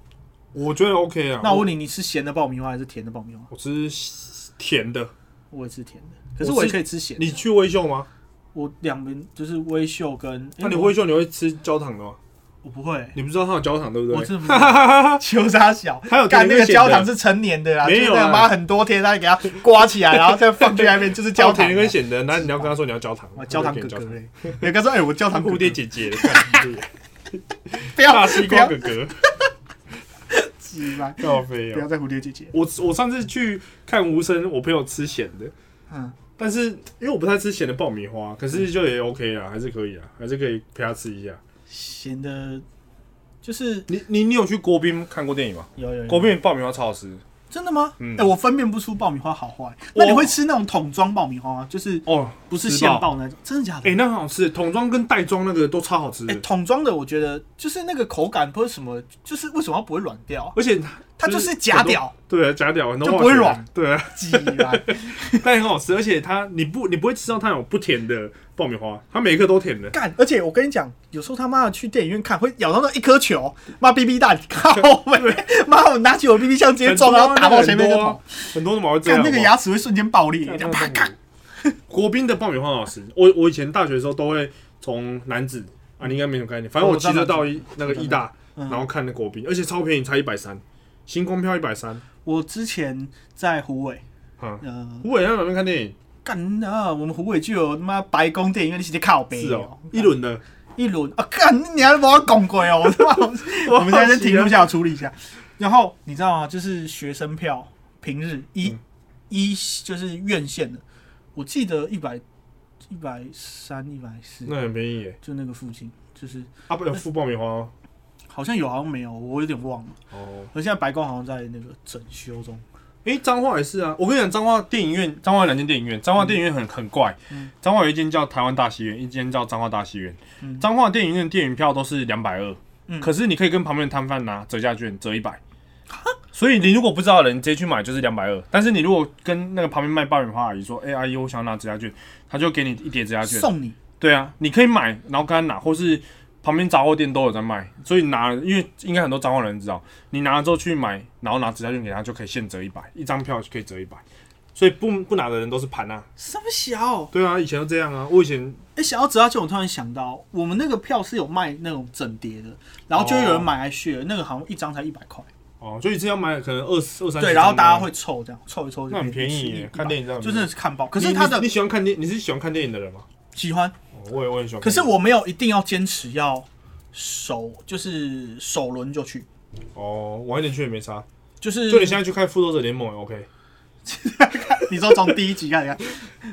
我觉得 OK 啊。那我问你，你吃咸的爆米花还是甜的爆米花？我吃甜的，我也吃甜的，可是我也可以吃咸的。你去微秀吗？我两边就是微秀跟，那你诶微秀你会吃焦糖的吗？我不会，你不知道它有焦糖对不对？我真的不会。秋沙小，还有干那个焦糖是成年的啦，没有妈很多天，他给它刮起来，然后再放去那边，就是焦糖甜跟。咸的，那 你要跟他说你要焦糖，哇，焦糖哥哥嘞！你跟他说，哎，我焦糖蝴蝶姐姐 大西不要瓜哥哥，鸡巴告飞哦。不要再蝴蝶姐姐。我我上次去看无声，我朋友吃咸的，嗯，但是因为我不太吃咸的爆米花，可是就也 OK 啊，还是可以啊，还是可以陪他吃一下。咸的，就是你你你有去国宾看过电影吗？有有有国宾爆米花超好吃真的吗？哎、嗯我分辨不出爆米花好坏。那你会吃那种桶装爆米花吗？就是哦，不是现爆那种？真的假的？哎、那很好吃，桶装跟袋装那个都超好吃哎、的，桶装的我觉得就是那个口感不是什么，就是为什么它不会软掉啊？而且它就是假屌，对啊，假屌就不会软，对啊，鸡来。但很好吃，而且它你不你不会吃到它有不甜的爆米花，他每一颗都舔的。干！而且我跟你讲，有时候他妈的去电影院看，会咬到那一颗球，妈逼逼蛋，靠 妹！妈，我拿起我 BB 枪直接撞，然后打到前面就很多啊头，很多怎么会这样？那个牙齿会瞬间爆裂，干这样啪咔。国宾的爆米花很好吃。我我以前大学的时候都会从南子啊，你应该没什么概念，反正我骑车到一那个义大，嗯然后看那国宾，而且超便宜，才一百三，星光票一百三。我之前在湖尾，嗯，呃，湖北在哪边看电影？干啊！我们湖尾就有他妈白宫电影院，你直接靠背是哦，一轮的。一轮啊！干，你还把我拱鬼哦！我他妈，我们在这停录一下，我处理一下。然后你知道吗？就是学生票，平日一、嗯一就是院线的，我记得一百一百三、一百四，那很便宜耶。就那个附近，就是啊，不有付爆米花哦。好像有，好像没有，我有点忘了。哦，而现在白宫好像在那个整修中。诶，彰化也是啊。我跟你讲，彰化电影院，彰化有两间电影院，彰化电影院很很怪嗯。彰化有一间叫台湾大戏院，一间叫彰化大戏院嗯。彰化电影院电影票都是两百二，嗯可是你可以跟旁边的摊贩拿折价券，折一百。所以你如果不知道的人，直接去买就是两百二。但是你如果跟那个旁边卖爆米花阿姨说：“哎、阿姨，我想要拿折价券”，他就给你一叠折价券。送你，对啊，你可以买，然后跟他拿，或是旁边杂货店都有在卖，所以拿，因为应该很多彰化人知道，你拿了之后去买，然后拿指甲券给他，就可以现折一百，一张票就可以折一百，所以不不拿的人都是盘啊。这么小？对啊，以前都这样啊，我以前哎、想要折价券，我突然想到，我们那个票是有卖那种整叠的，然后就会有人买来 share，、那个好像一张才一百块。哦，就一次要买可能二十二三十对，然后大家这样会凑这样，凑一凑那很便宜耶看电影这样就真的是看爆。可是他的你你喜欢看电，你是喜欢看电影的人吗？喜欢，哦，我也我也喜欢可。是我没有一定要坚持要首，就是首轮就去，哦，晚一点去也没差。就是就你现在去看《复仇者联盟》也 OK，你说从第一集开始看，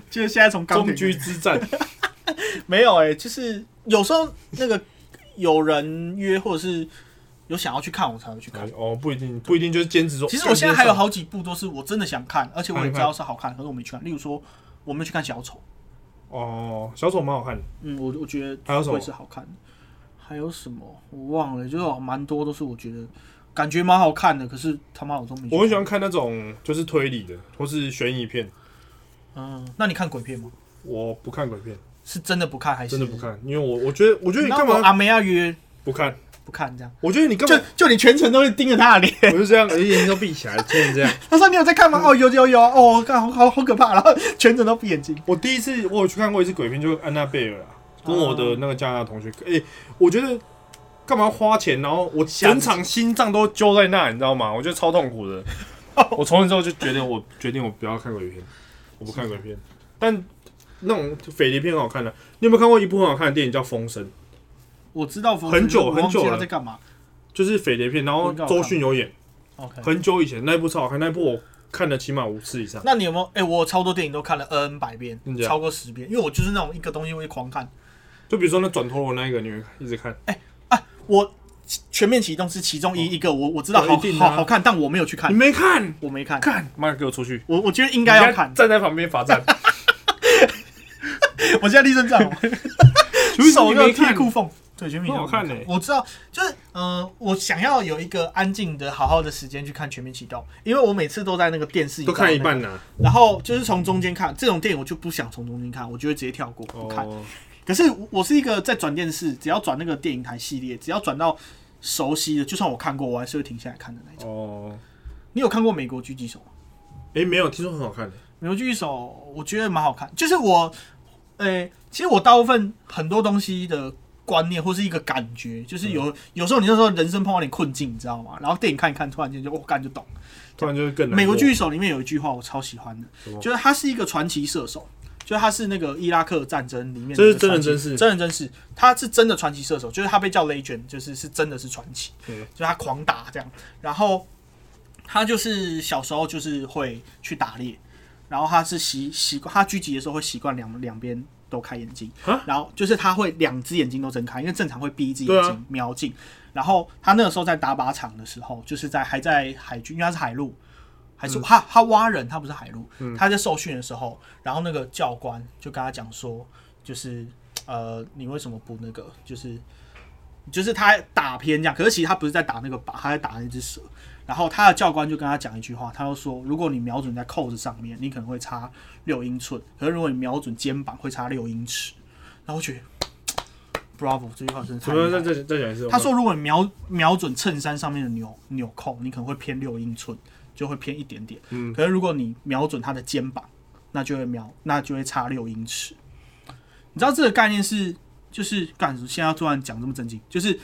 就是现在从钢铁终局之战。没有哎、就是有时候那个有人约或者是有想要去看，我才会去看。哦，不一定，不一定就是坚持说。其实我现在还有好几部都是我真的想看，而且我也知道是好看，可是我没去看。例如说，我没去看小丑，哦，小丑蛮好看的。嗯，我我觉得还有什么会是好看的。还有什么我忘了，就是蛮多都是我觉得感觉蛮好看的，可是他妈我都没。我很喜欢看那种就是推理的，或是悬疑片。嗯，那你看鬼片吗？我不看鬼片，是真的不看还是真的不？看，因为我我觉得，我觉得你干嘛阿梅亚约不看？不看这样？我觉得你干就嘛？就你全程都会盯着他的脸。我就这样，眼睛都闭起来，天天这样。他说你有在看吗？哦，有有有，哦，看好好好可怕，然后全程都闭眼睛。我第一次我有去看过一次鬼片，就是安娜贝尔啊，跟我的那个加拿大同学。诶、我觉得干嘛花钱，然后我整场心脏都揪在那，你知道吗？我觉得超痛苦的。我从此之后就决定，我决定我不要看鬼片，我不看鬼片。但那种匪谍片很好看的、你有没有看过一部很好看的电影叫《风声》？我知道很久很久了他在干嘛。就是匪谍片，然后周迅有演，OK，很久以前那一部超好看，那一部我看了起码五次以上。那你有没有？哎、我超多电影都看了 N 百遍超过十遍，因为我就是那种一个东西会狂看。就比如说那转陀螺那一个，你会一直看。哎啊我全面启动是其中一一个，我我知道好好好看，但我没有去看你看，没看？我没看。看，妈给我出去！我我觉得应该要看你，站在旁边罚站。我现在立正站，手又你没看贴裤缝。对，全面启动很好看欸我知道，就是呃，我想要有一个安静的、好好的时间去看全面启动，因为我每次都在那个电视都看一半呐、然后就是从中间看这种电影，我就不想从中间看，我就会直接跳过不看。哦，可是我是一个在转电视，只要转那个电影台系列，只要转到熟悉的，就算我看过，我还是会停下来看的那种。哦，你有看过《美国狙击手》吗？诶，没有，听说很好看的。《美国狙击手》我觉得蛮好看，就是我，呃、其实我大部分很多东西的观念或是一个感觉，就是有、有时候你那时候人生碰到点困境，你知道吗？然后电影看一看，突然间就我干、就懂。了。突然就是更《美国狙击手》里面有一句话我超喜欢的，就是他是一个传奇射手，就是他是那个伊拉克战争里面的这是真人真事。真人真事，他是真的传奇射手，就是他被叫 legend，就是是真的是传奇，嗯。就是他狂打这样，然后他就是小时候就是会去打猎，然后他是习习惯他狙击的时候会习惯两两边都开眼睛啊，然后就是他会两只眼睛都睁开，因为正常会闭一只眼睛、瞄镜。然后他那个时候在打靶场的时候，就是在还在海军，因为他是海陆，还嗯是、他他挖人，他不是海陆，他在受训的时候，然后那个教官就跟他讲说，就是呃，你为什么不那个，就是就是他打偏这样，可是其实他不是在打那个靶，他在打那只蛇。然后他的教官就跟他讲一句话，他就说，如果你瞄准在扣子上面，你可能会差六英寸；可是如果你瞄准肩膀，会差六英尺。然后我觉得，Bravo 这句话真的太什么？厉害了。再再再讲一次。他说，如果你瞄瞄准衬衫上面的纽纽扣，你可能会偏六英寸，就会偏一点点。嗯可是如果你瞄准他的肩膀，那就会瞄，那就会差六英尺。你知道这个概念是，就是干什么？现在突然讲这么正经，就是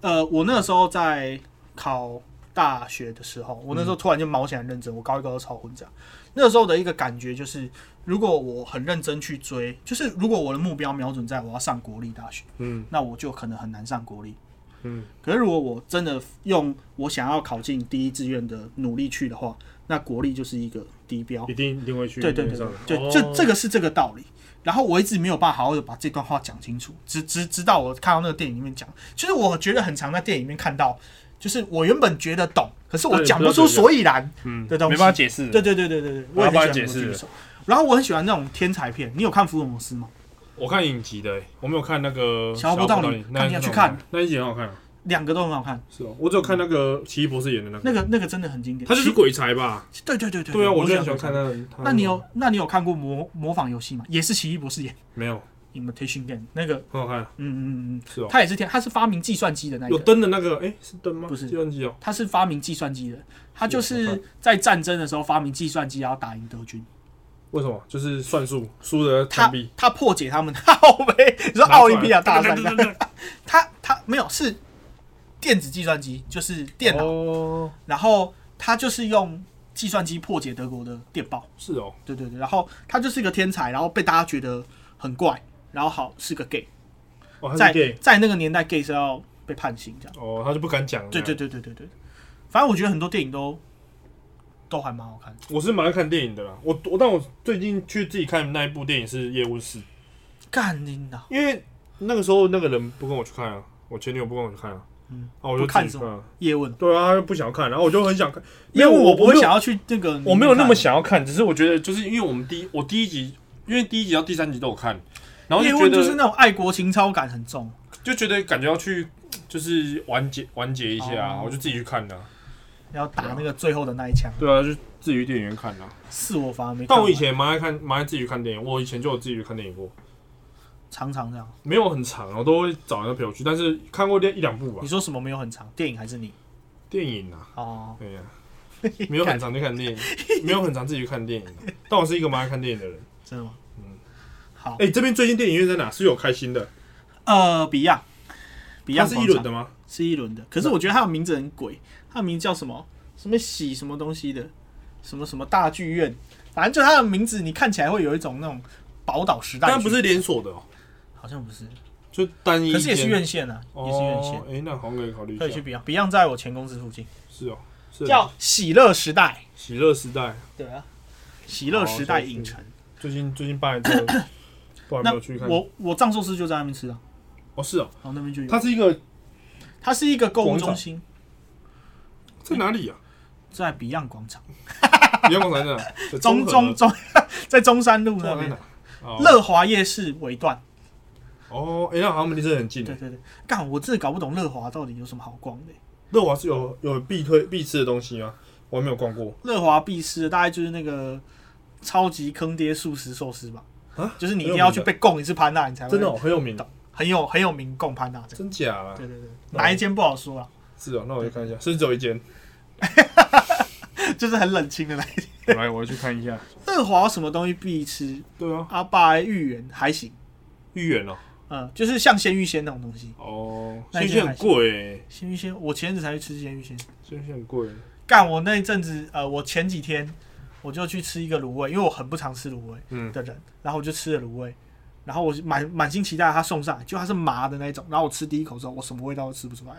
呃，我那个时候在考大学的时候，我那时候突然就毛起来认真，我高一高二超混这样。那个时候的一个感觉就是，如果我很认真去追，就是如果我的目标瞄准在我要上国立大学，嗯那我就可能很难上国立。嗯，可是如果我真的用我想要考进第一志愿的努力去的话，那国立就是一个低标。一定一定会去。对对对上对，的对，这这个个是这个道理。然后我一直没有办法好好的把这段话讲清楚，直直直到我看到那个电影里面讲，其实我觉得很常在电影里面看到，就是我原本觉得懂，可是我讲不出所以然嗯的东西没办法解释。对对对对对对，我也我要帮很喜你解释。然后我很喜欢那种天才片，你有看福尔摩斯吗？我看影集的、欸，我没有看那个小不到你那看你要去看，那一集很好看啊。两个都很好看，是哦，我只有看那个奇异博士演的那个，那个那个真的很经典。他就是鬼才吧？对对对对对啊，我就喜欢看。那个。那你有那你有看过模模仿游戏吗？也是奇异博士演。没有？Imitation Game 那个，很好看，嗯嗯嗯嗯，是哦。他也是天，他是发明计算机的那有个，灯的那个，哎，是灯吗？不是计算机哦。他是发明计算机的，他就是在战争的时候发明计算机，然后打赢德军。为什么？就是算术输的他。他破解他们奥杯，你说奥林匹亚大赛对，对对对对他他没有是电子计算机，就是电脑，哦，然后他就是用计算机破解德国的电报，是哦，对对对，然后他就是一个天才，然后被大家觉得很怪，然后好是个 gay，哦，他在是 gay，在那个年代 gay 是要被判刑这样，哦，他就不敢讲。对对，对对对对，反正我觉得很多电影都都还蛮好看的，我是蛮爱看电影的啦。我我但我最近去自己看那一部电影是《叶问四》，干你呐！因为那个时候那个人不跟我去看啊，我前女友不跟我去看啊，嗯，啊，我就不看什么自己看啊。叶问，对啊，他就不想要看，然后我就很想看，因为我不会没有想要去那个，我没有那么。想要看，只是我觉得就是因为我们第一我第一集，因为第一集到第三集都有看，然后叶就觉得问就是那种爱国情操感很重，就觉得感觉要去就是完结完结一下啊，哦我就自己去看的啊。要打那个最后的那一枪。对啊，就自己去电影院看的啊。是我反而没看。但我以前蛮爱看，蛮爱自己去看电影。我以前就有自己去看电影过，常常这样。没有很长，我都会找人陪我去，但是看过电一两部吧你。说什么没有很长？电影还是你？电影啊，哦，对呀、没有很长去看电影，没有很长自己去看电影啊。但我是一个蛮爱看电影的人。真的吗？嗯好，哎、这边最近电影院在哪？是有开新的，呃，Beyond，它 Beyond 是一轮的吗？是一轮的。可是我觉得它的名字很鬼，它的名字叫什么？什么喜什么东西的？什么什么大剧院？反正就它的名字，你看起来会有一种那种宝岛时代剧。但不是连锁的哦，好像不是，就单一间。可是也是院线啊，哦，也是院线，哎、那好像可以考虑可以去。Beyond。Beyond 在我前公司附近，是哦，是叫喜乐时代。喜乐时代。对啊，喜乐时代影城。最近最近办了这个，不知道有没那有去看？我我藏寿司就在那边吃的，哦是哦，然后那边就有。它是一个它是一个购物中心，在哪里啊？在 Beyond 广场，不要广场在中和中中，在中山路那边乐华夜市尾段。哦，哎、那好像离这很近。对对对，干，我真的搞不懂乐华到底有什么好逛的。乐华是有有必推必吃的东西吗？我还没有逛过。乐华必吃的大概就是那个超级坑爹素食寿司吧，啊就是你一定要去被供一次潘娜，你才会真的、哦、很有名，很有很有名供潘娜这个。真假啊？对对对，哪一间不好说啊，是哦，那我去看一下，是不是只有一间？就是很冷清的那一间。来，我要去看一下。乐华有什么东西必吃？对啊，阿爸芋圆还行，芋圆哦，嗯，就是像鲜芋仙那种东西。哦，那芋仙很贵诶，鲜芋仙，我前阵子才去吃鲜芋仙。鲜芋仙很贵。干，我那一阵子，呃，我前几天我就去吃一个卤味，因为我很不常吃卤味嗯，的人，然后我就吃了卤味，然后我满满心期待他送上来，就它是麻的那一种，然后我吃第一口之后，我什么味道都吃不出来，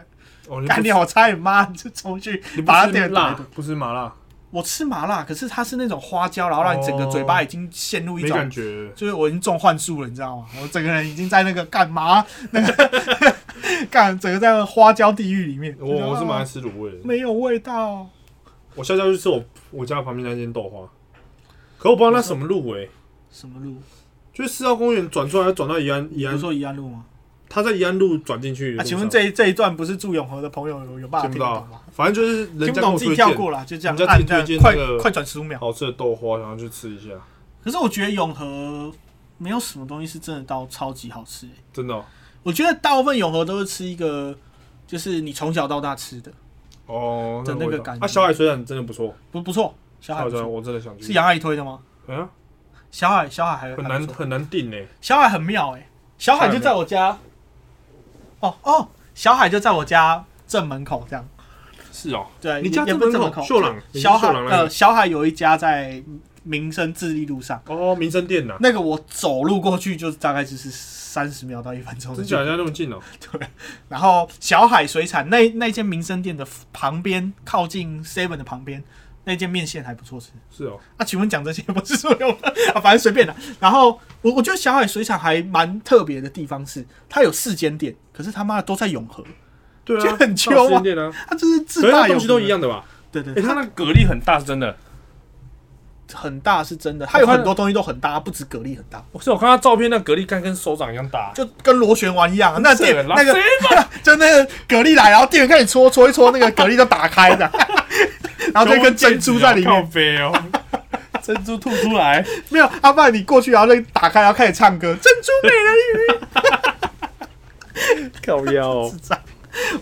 哦，你不干掉我差点妈就冲去把它点辣。，不吃麻辣，我吃麻辣，可是它是那种花椒，然后让你整个嘴巴已经陷入一没种感觉。就是我已经中幻术了，你知道吗？我整个人已经在那个干嘛那个干整个在那花椒地狱里面。我我是蛮爱啊吃卤味的。没有味道，我下次要去吃我我家旁边那间豆花，可我不知道那什么路诶、什么路？就是四号公园转出来转到宜安宜安，说宜安路吗？他在宜安路转进去啊，请问这一这一段不是住永和的朋友有有办法听不到听得懂吗？，反正就是人听不懂自己家跟我推荐跳过了，就这样人家按这样自己推荐快快转十五秒。好吃的豆花，然后去吃一下，可是我觉得永和没有什么东西是真的到超级好吃、欸。真的哦。我觉得大部分永和都是吃一个，就是你从小到大吃的，哦，的那个感觉啊，小海水产真的不错，不不错。小海我真的想去。是杨阿姨推的吗？嗯，小海小海还很难很难定呢。小海很妙哎、小海就在我家。哦哦，小海就在我家正门口这样。是哦，对，你家正正门口秀朗小海呃，小海有一家在民生智利路上，哦，民生店呐，那个我走路过去就是大概就是三十秒到一分钟的真假距离。家那么近哦？对然后小海水产那那间民生店的旁边，靠近 Seven 的旁边，那间面线还不错吃。是哦，啊，请问讲这些不是说用 啊，反正随便的。然后我我觉得小海水产还蛮特别的地方是，它有四间店，可是他妈的都在永和，对啊，就很到秋啊店啊，它就是可自大永东西都一。样的吧？对对哎，它那个蛤蜊很大，是真的。很大是真的，它有很多东西都很大，不止蛤蜊很大，我是我看他照片，那蛤蜊干跟手掌一样大。就跟螺旋丸一样。那店是那个 就那个蛤蜊来，然后店员开始搓搓一搓，那个蛤蜊就打开的，然后就跟珍珠在里面。靠背哦，珍珠吐出来，没有，阿爸，你过去然后就打开，然后开始唱歌，珍珠美人鱼。靠腰、哦。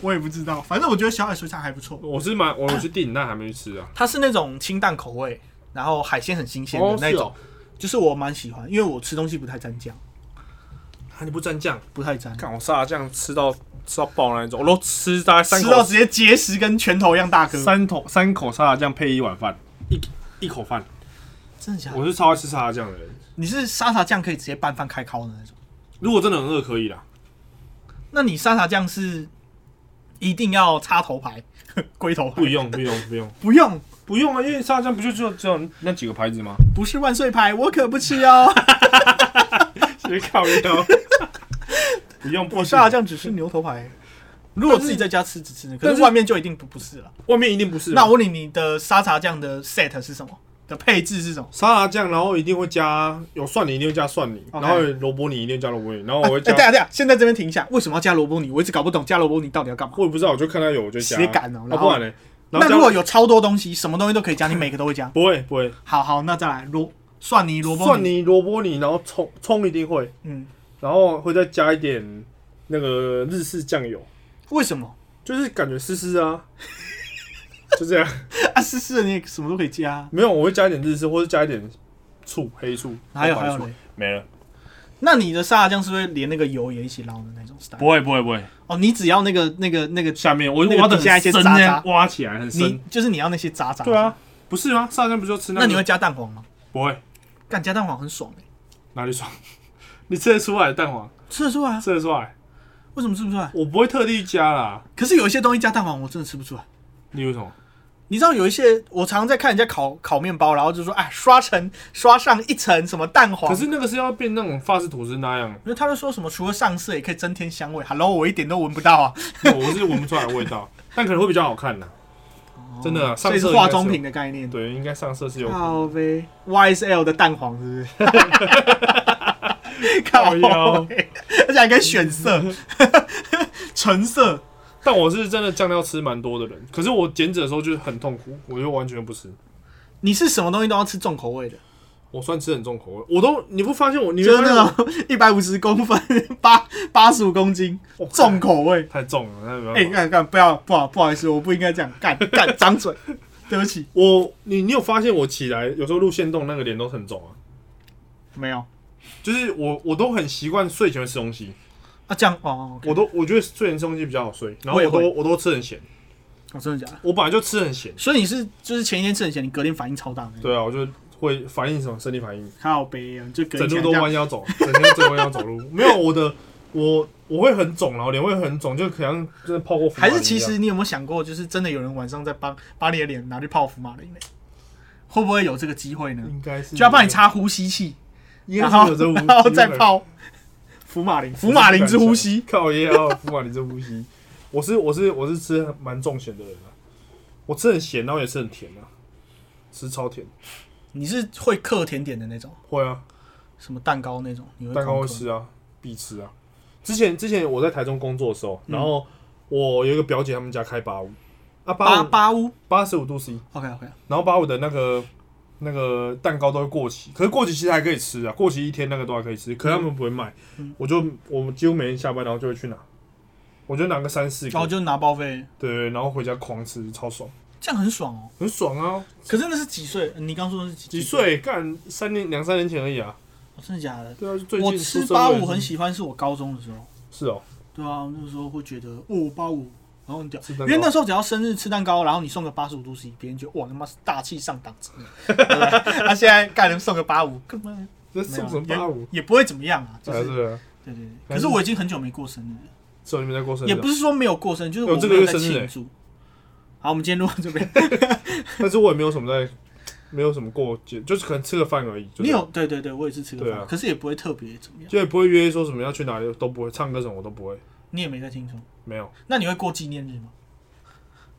我也不知道，反正我觉得小海水产还不错。我是蛮，我去订，但还没去吃啊。它是那种清淡口味，然后海鲜很新鲜的哦，那种。就是我蛮喜欢，因为我吃东西不太沾酱，啊，你不蘸酱？不太沾，看我沙拉酱吃到吃到爆那一种，我都吃大概三口吃到直接结石跟拳头一样大颗，三口三口沙拉酱配一碗饭，一一口饭。真的假的？我是超爱吃沙拉酱的人。你是沙茶酱可以直接拌饭开烤的那种？如果真的很饿，可以啦。那你沙茶酱是一定要插头牌、龟头牌？不用，不用，不用，不用，不用啊！因为沙拉酱不就只有只有那几个牌子吗？不是万岁牌，我可不吃哦。谁靠腰？不用，不我行沙茶酱只是牛头牌。如果自己在家吃，只吃那个，可是是外面就一定不不是了。外面一定不是。那我问你，你的沙茶酱的 set 是什么？的配置是什么？沙茶酱，然后一定会加有蒜泥，一定会加蒜泥然后有萝卜泥一定加萝卜泥，然后我会哎，加等一。下等一下，先在这边停一下。为什么要加萝卜泥？我一直搞不懂加萝卜泥到底要干嘛。我也不知道，我就看到有我就加。谁敢哦然后不然呢？那如果有超多东西，什么东西都可以加，你每个都会加。不会不会好好，那再来萝蒜泥、萝卜蒜，泥、萝卜泥，然后葱葱一定会，嗯，然后会再加一点那个日式酱油，为什么就是感觉湿湿啊，就这样。啊？湿湿的你也什么都可以加。没有，我会加一点日式，或者加一点醋、黑醋，还有还有嘞，没了。那你的沙拉酱是不是连那个油也一起捞的那种 style？不会不会不会，哦，你只要那个那个那个，下面我那个挖的底下一些深渣渣挖起来很你深。就是你要那些渣渣。对，啊，不是吗？沙拉酱不是就吃那个？那你会加蛋黄吗？不会？干加蛋黄很爽哎，哪里爽？你吃得出来蛋黄？吃得出来啊？吃得出来？为什么吃不出来？我不会特地加啦。可是有一些东西加蛋黄，我真的吃不出来。你为什么？你知道有一些，我常常在看人家烤烤面包，然后就说，哎，刷成刷上一层什么蛋黄。可是那个是要变那种法式吐司那样，因为他们说什么，除了上色也可以增添香味。Hello，我一点都闻不到啊！我是闻不出来的味道，但可能会比较好看呐。真的上色应该有化妆品的概念。对，应该上色是有。靠呗，YSL 的蛋黄是不是？靠 而且还可以选色，橙色。但我是真的酱料吃蛮多的人，可是我减脂的时候就是很痛苦，我就完全不吃。你是什么东西都要吃重口味的，我算吃很重口味，我都你不发现我，你就那种 一百五十公分、八八十五公斤我重口味。太重了，哎，干干不要不好不好意思，我不应该这样干干张嘴，对不起，我你你有发现我起来有时候路线动那个脸都很肿啊？没有就是我我都很习惯睡前会吃东西，啊，这样哦，我都我觉得睡前吃东西比较好睡，然后我都我都吃很咸，哦真的假的？我本来就吃很咸，所以你是就是前一天吃很咸，你隔天反应超大的那种，对啊，我就会反应什么生理反应，靠背啊，你就隔整路都弯腰走，整天都弯腰走路，没有我的我我会很肿，然后脸会很肿，就可能就是泡过福马还林一样是其实你有没有想过，就是真的有人晚上在帮把你的脸拿去泡福马林呢？会不会有这个机会呢？应该是就要帮你插呼吸器，应该然后是有这然后再泡福马林，福马林之呼吸。靠也要福马林之呼吸。我是我是我是吃蛮重咸的人啊，我吃很咸，然后也吃很甜啊，吃超甜。你是会嗑甜点的那种，会啊，什么蛋糕那种？你会蛋糕会吃啊，必吃啊。之前之前我在台中工作的时候，嗯然后我有一个表姐，他们家开八五啊，八八五八十五度 C，？OK OK，然后八五的那个那个蛋糕都会过期，可是过期其实还可以吃啊，过期一天那个都还可以吃，可是他们不会卖，嗯我就我们几乎每天下班然后就会去拿，我就拿个三四个，然后就拿报废，对对，然后回家狂吃，超爽，这样很爽哦。很爽啊！可是那是几岁？你刚说的是几几？岁干三年两三年前而已啊，哦真的假的？对啊，最近我吃八五很喜欢，是我高中的时候。是哦，对啊，那个时候会觉得哦八五，因为那时候只要生日吃蛋糕，然后你送个八十五度 C，别人觉得哇他妈是大气上档次。他 现在干人送个八五，根本这送什么八五？也不会怎么样啊，就是对对对。可是我已经很久没过生日了，是你们在过生日啊，也不是说没有过生日，就是我这个月生日欸庆祝。好，我们今天录到这边。但是我也没有什么在，没有什么过节，就是可能吃个饭而已。就你有对对对，我也是吃个饭，可是也不会特别怎么样。就也不会约说什么要去哪里，都不会，唱歌什么我都不会，你也没在庆祝，没有。那你会过纪念日吗？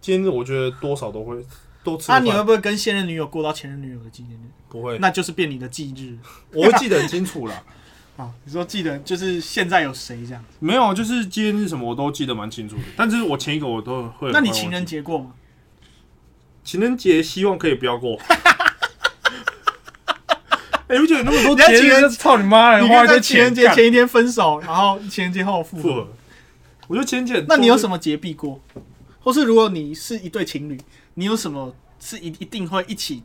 今天我觉得多少都会多吃那、饭。你会不会跟现任女友过到前任女友的纪念日？不会？那就是变你的忌日 我会记得很清楚啦。啊！你说记得就是现在有谁这样？没有，就是今天是什么我都记得蛮清楚的，但是我前一个我都会。那你情人？节过吗？情人节希望可以不要过。哎，你不觉得那么多情人节日，操你妈的，你花一堆看在情人节前一天分手，然后情人节后复合。我觉得情人节，那你有什么？么节避过？或是如果你是一对情侣，你有什么是一一定会一起，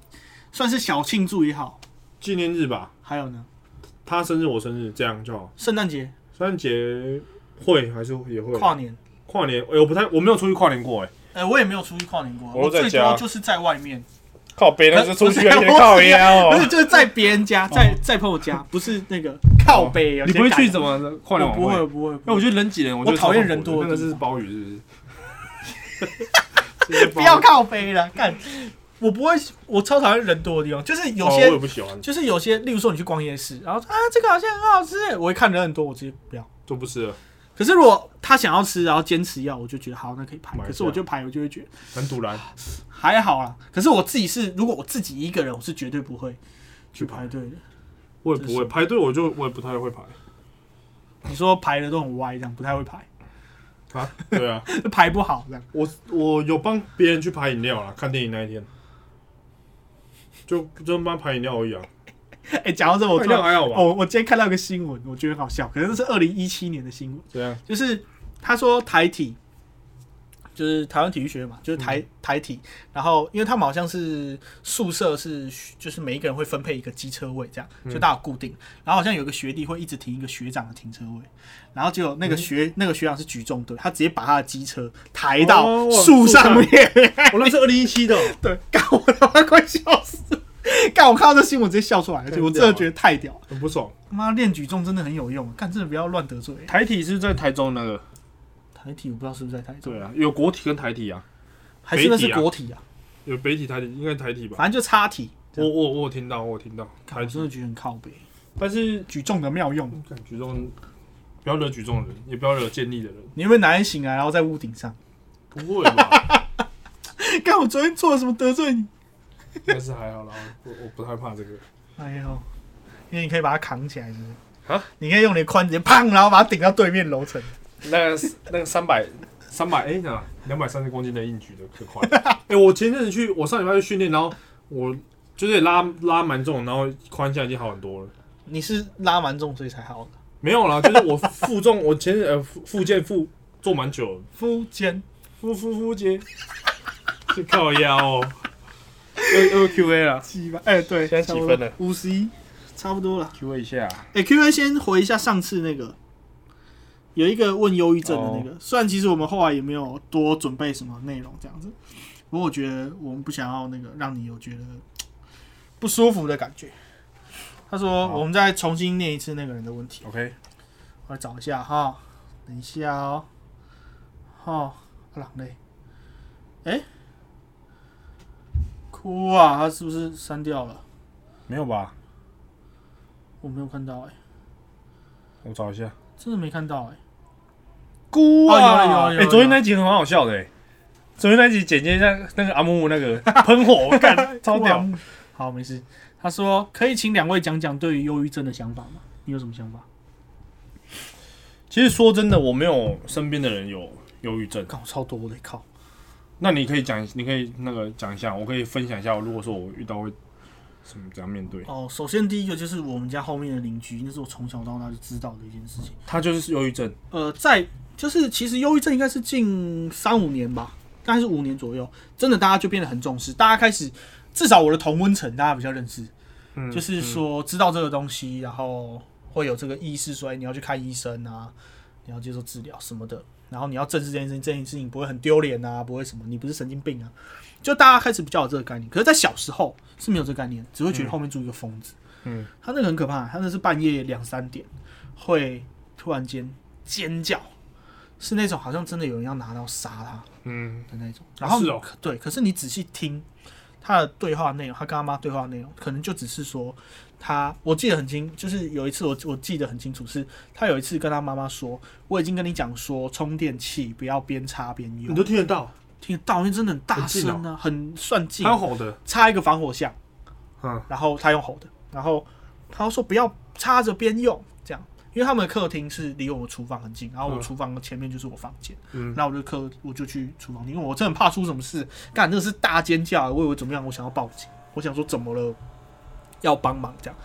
算是小庆祝也好？纪念日吧，还有呢，他生日我生日，这样就好。圣诞节、圣诞节会还是也会跨年。跨年，哎我不太我没有出去跨年过，哎，哎、我也没有出去跨年过，我我最都在家多就是在外面，靠背那是出去有点 靠腰不是就是在别人家，在在朋友家，不是那个靠北。有哦你不会去怎么跨年晚会？我不会，不会。那我觉得人挤人，我我讨厌人多的那个是包雨，是不是？不要靠背了，干！我不会，我超讨厌人多的地方，就是有些哦我也不喜欢，就是有些，例如说你去逛夜市，然后啊这个好像很好吃，我一看人很多，我直接不要。就不吃了，可是如果他想要吃，然后坚持要，我就觉得好，那可以排。可是我就排，我就会觉得很堵然还好啦。可是我自己是，如果我自己一个人，我是绝对不会去去排排队的。我也不会排队，我就我也不太会排你说排的都很歪，这样不太会排，啊。对啊，排不好这样。我我有帮别人去排饮料啦，看电影那一天，就就帮排饮料而已啊。哎、讲到这，我排突然饮料还好吧？哦，我今天看到一个新闻，我觉得很好笑，可能是二零一七年的新闻，对啊就是他说台体，就是台湾体育学院嘛，就是台、嗯。台体，然后因为他们好像是宿舍是就是每一个人会分配一个机车位，这样嗯。就大家有固定，然后好像有个学弟会一直停一个学长的停车位，然后结果那个学、那个学长是举重队，他直接把他的机车抬到树上面，我那是二零一七的哦，对，干我他妈快笑。干！我看到这新闻直接笑出来，而且我真的觉得太屌了。很不爽。他妈练举重真的很有用，干真的不要乱得罪。台体是在台中那个，台体我不知道是不是在台中，对啊，有国体跟台体啊，还是那是国体啊？有北体台体，应该台体吧？反正就差体。我我我有听到，我有听到台真的觉得很靠北，但是举重的妙用。干举重不要惹举重的人，也不要惹健力的人，你有没有哪天醒来，然后在屋顶上？不会吧？干，我昨天做了什么得罪你？应该是还好啦，我我不太怕这个。哎呦，因为你可以把它扛起来，是不是？啊？你可以用你的髋直接砰，然后把它顶到对面楼层。那个那个三百三百哎呀，两百三十公斤的硬举的可快。哎、我前阵子去，我上礼拜去训练，然后我就是拉拉蛮重，然后宽现在已经好很多了。你是拉蛮重，所以才好的。没有啦，就是我负重，我前呃复复健复做蛮久了，腹肩，复复复肩是靠腰哦。又又 Q A 了七吧？哎，对，现在几分了？五十一，差不多了。，Q A 一下。哎、q A 先回一下上次那个，有一个问忧郁症的那个，虽然其实我们后来也没有多准备什么内容这样子，不过我觉得我们不想要那个让你有觉得不舒服的感觉。他说，我们再重新念一次那个人的问题，OK，我来找一下哈，等一下哦，哈，阿朗嘞，哎、哭啊，他是不是删掉了？没有吧？我没有看到哎、我找一下。真的没看到哎、姑啊哎、昨天那集很好笑的哎、昨天那集剪接那那个阿木木那个喷火，干超屌。哇好，没事。他说可以请两位讲讲对于忧郁症的想法吗？你有什么想法？其实说真的，我没有身边的人有忧郁症。靠，超多的，靠！那你可以讲，你可以那个讲一下，我可以分享一下，如果说我遇到会什么怎样面对。哦，首先第一个就是我们家后面的邻居，那是我从小到大就知道的一件事情。他就是忧郁症，呃，在就是其实忧郁症应该是近三五年吧，大概是五年左右，真的大家就变得很重视，大家开始至少我的同温层大家比较认识，嗯就是说知道这个东西，然后会有这个意识，所以你要去看医生啊，你要接受治疗什么的，然后你要正视这件事情，这件事情不会很丢脸啊，不会什么，你不是神经病啊，就大家开始比较有这个概念。可是，在小时候是没有这个概念，只会觉得后面住一个疯子。嗯，他那个很可怕，他那是半夜两三点会突然间尖叫，是那种好像真的有人要拿刀杀他嗯，的那种。然后对，可是你仔细听他的对话内容，他跟他妈对话内容，可能就只是说他，我记得很清，就是有一次我我记得很清楚，是他有一次跟他妈妈说，我已经跟你讲说充电器不要边插边用，你都听得到，听得到，因为真的很大声啊，很算近他，有吼的，插一个防火巷。嗯，然后他用吼的，然后他说不要插着边用，这样，因为他们的客厅是离我们厨房很近，然后我嗯厨房前面就是我房间，嗯。然后我就客我就去厨房，因为我真的很怕出什么事，干那个是大尖叫，我以为怎么样，我想要报警，我想说怎么了，要帮忙这样。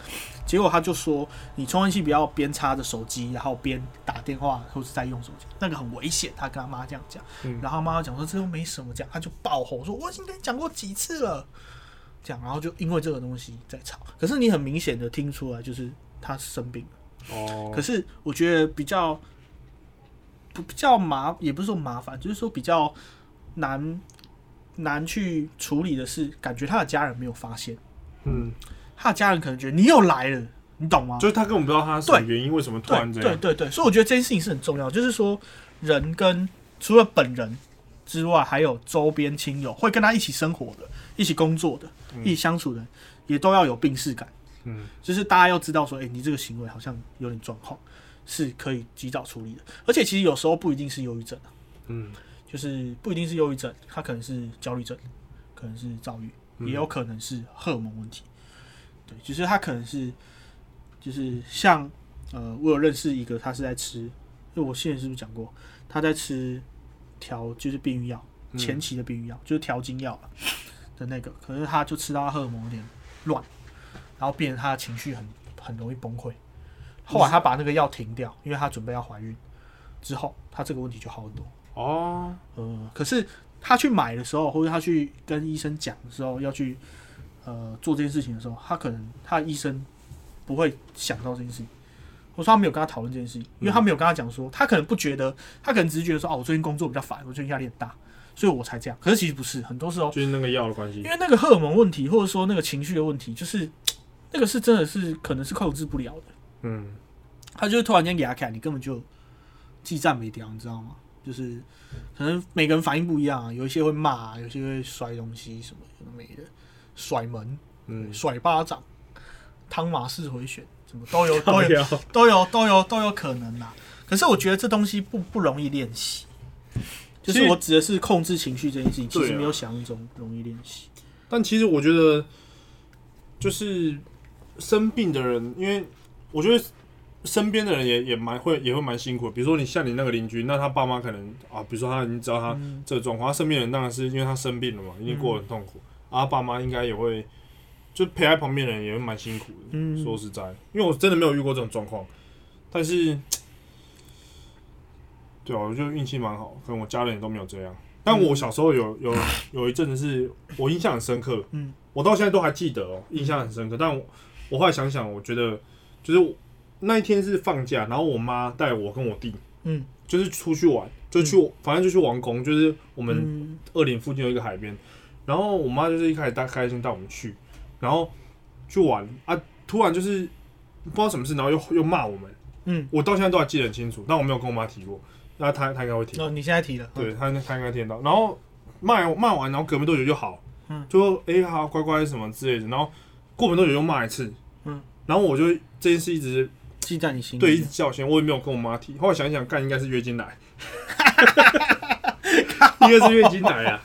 结果他就说，你充电器不要边插着手机，然后边打电话或是在用手机，那个很危险。他跟他妈这样讲，嗯然后妈妈讲说这又没什么，讲他就爆吼说我已经跟你讲过几次了，这样，然后就因为这个东西在吵。可是你很明显的听出来，就是他生病了。哦可，是我觉得比较不比较麻，也不是说麻烦，就是说比较难难去处理的是，感觉他的家人没有发现，嗯，他的家人可能觉得你又来了，你懂吗？就是他根本不知道他什么原因，为什么突然这样。对对对，所以我觉得这件事情是很重要，就是说人跟除了本人之外，还有周边亲友会跟他一起生活的、一起工作的、一起相处的，也都要有病视感。嗯，就是大家要知道说，哎、你这个行为好像有点状况，是可以及早处理的。而且其实有时候不一定是忧郁症啊，嗯，就是不一定是忧郁症，它可能是焦虑症，可能是躁郁，嗯也有可能是荷尔蒙问题。对，就是他可能是，就是像呃，我有认识一个，他是在吃，因为我现在是不是讲过，他在吃调就是避孕药，嗯前期的避孕药，就是调经药了的那个，可是他就吃到他荷尔蒙有点乱，然后变得他的情绪很很容易崩溃。后来他把那个药停掉，因为他准备要怀孕，之后他这个问题就好很多。哦，呃，可是他去买的时候，或者他去跟医生讲的时候，要去呃做这件事情的时候，他可能他的医生不会想到这件事情，我说他没有跟他讨论这件事情，因为他没有跟他讲说，他可能不觉得，他可能只是觉得说，哦，我最近工作比较烦，我最近压力很大，所以我才这样。可是其实不是，很多时候就是那个药的关系因。为那个荷尔蒙问题，或者说那个情绪的问题，就是那个是真的是可能是控制不了的。嗯，他就是突然间给他看，你根本就记账没掉，你知道吗？就是可能每个人反应不一样啊，有一些会骂，有些会摔东西什么有的没的，甩门、嗯，甩巴掌、汤马式回旋，什么都有 都有有，都有都有都有可能啦。可是我觉得这东西不不容易练习，就是我指的是控制情绪这件事情，其实没有想象中容易练习。但其实我觉得，就是生病的人，因为我觉得身边的人也也蛮会也会蛮辛苦的。比如说你像你那个邻居，那他爸妈可能啊，比如说他已经知道他嗯这个状况，他身边人当然是因为他生病了嘛，一定过得很痛苦。啊，爸妈应该也会，就陪在旁边的人也会蛮辛苦的。嗯说实在，因为我真的没有遇过这种状况，但是，对啊，我觉得运气蛮好，可能我家人也都没有这样。但我小时候有有有一阵子是我印象很深刻，嗯，我到现在都还记得哦，印象很深刻。但我我后来想想，我觉得就是那一天是放假，然后我妈带我跟我弟，嗯，就是出去玩，就去、反正就去王宫，就是我们嗯二林附近有一个海边，然后我妈就是一开始带开心带我们去，然后去玩啊，突然就是不知道什么事，然后又又骂我们，嗯，我到现在都还记得很清楚，但我没有跟我妈提过，那她她应该会提，哦，你现在提了，对她她应该听得到，然后骂骂完，然后隔没多久就好，嗯，就说哎、好乖乖什么之类的，然后过没多久又骂一次，嗯，然后我就这件事一直记在你心里。对一直叫先，我也没有跟我妈提，后来想一想，干应该是月经来，应该是月经来啊。